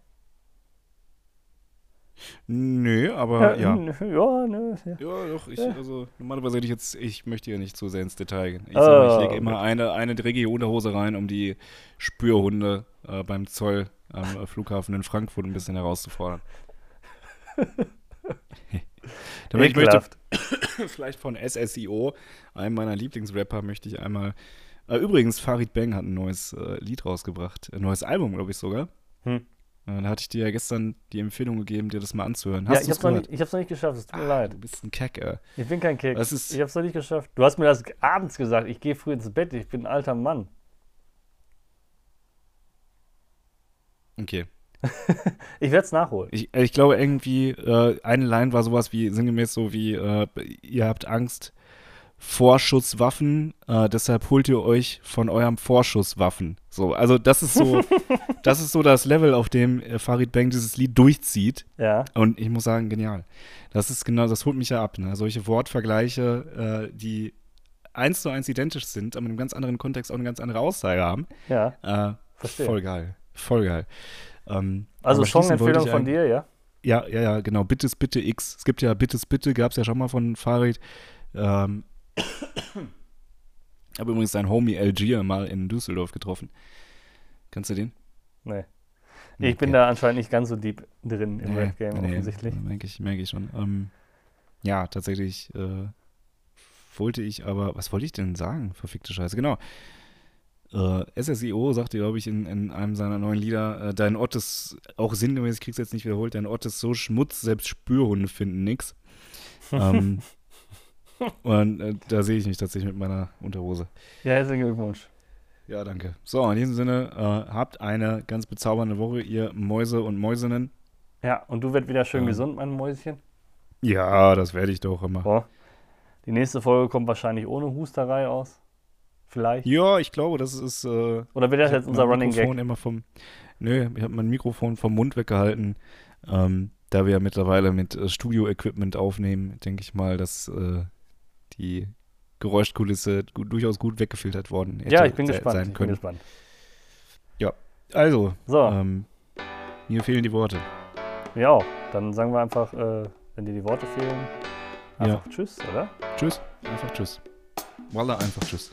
Nö, aber ja. n- ja, ne. Ja. Ja, doch, ich, Ja. also normalerweise hätte ich jetzt, ich möchte ja nicht zu sehr ins Detail gehen. Ich, mal, ich lege okay. immer eine, eine dreckige Unterhose rein, um die Spürhunde äh, beim Zoll am äh, Flughafen in Frankfurt ein bisschen herauszufordern. Aber ich möchte vielleicht von SSIO, einem meiner Lieblingsrapper, möchte ich einmal. Äh, übrigens, Farid Bang hat ein neues äh, Lied rausgebracht. Ein neues Album, glaube ich sogar. Hm. Äh, da hatte ich dir ja gestern die Empfehlung gegeben, dir das mal anzuhören. Ja, Hast ich du hab's, noch nicht, ich hab's noch nicht geschafft, es tut mir Ah, leid. Du bist ein Keck, ey. Ich bin kein ist- ich hab's noch nicht geschafft. Du hast mir das abends gesagt, ich gehe früh ins Bett, ich bin ein alter Mann. Okay. Ich werde es nachholen. Ich, ich glaube irgendwie, äh, eine Line war sowas wie, sinngemäß so wie, äh, ihr habt Angst vor Schusswaffen, äh, deshalb holt ihr euch von eurem Vorschusswaffen. So, also das ist so, das ist so das Level, auf dem äh, Farid Bang dieses Lied durchzieht. Ja. Und ich muss sagen, genial. Das ist genau, das holt mich ja ab. Ne? Solche Wortvergleiche, äh, die eins zu eins identisch sind, aber in einem ganz anderen Kontext auch eine ganz andere Aussage haben. Ja. Äh, Verstehe. voll geil. Voll geil. Ähm, Also Song-Empfehlung von dir, ja? ja, ja, ja, genau. Bittes, bitte X. Es gibt ja Bittes, bitte, gab es ja schon mal von Farid. Ähm, habe übrigens deinen Homie LG mal in Düsseldorf getroffen. Kennst du den? Nee. Ich bin Okay. da anscheinend nicht ganz so deep drin im Nee, Rap-Game nee, offensichtlich. Merke ich, merke ich schon. Ähm, ja, tatsächlich äh, wollte ich aber, was wollte ich denn sagen? Verfickte Scheiße, genau. Äh, SSIO sagte, glaube ich, in, in einem seiner neuen Lieder, äh, dein Ort ist, auch sinngemäß, ich krieg's jetzt nicht wiederholt, dein Ort ist so Schmutz, selbst Spürhunde finden nix. ähm, Und äh, da sehe ich mich tatsächlich mit meiner Unterhose. Ja, herzlichen Glückwunsch. Ja, danke. So, in diesem Sinne, äh, habt eine ganz bezaubernde Woche, ihr Mäuse und Mäusinnen. Ja, und du wirst wieder schön Ja. gesund, mein Mäuschen. Ja, das werde ich doch immer. So. Die nächste Folge kommt wahrscheinlich ohne Husterei aus. Vielleicht. Ja, ich glaube, das ist. Äh, Oder wird das jetzt unser Running Mikrofon Gag? immer vom. Nö, ich habe mein Mikrofon vom Mund weggehalten. Ähm, da wir ja mittlerweile mit äh, Studio-Equipment aufnehmen, denke ich mal, dass äh, die Geräuschkulisse gut, durchaus gut weggefiltert worden hätte Ja, ich bin gespannt. sein Ich bin können. gespannt. Also, So, ähm, mir fehlen die Worte. ja. Dann sagen wir einfach, äh, wenn dir die Worte fehlen, Ja. einfach Tschüss, oder? Tschüss, einfach tschüss. Walla, einfach tschüss.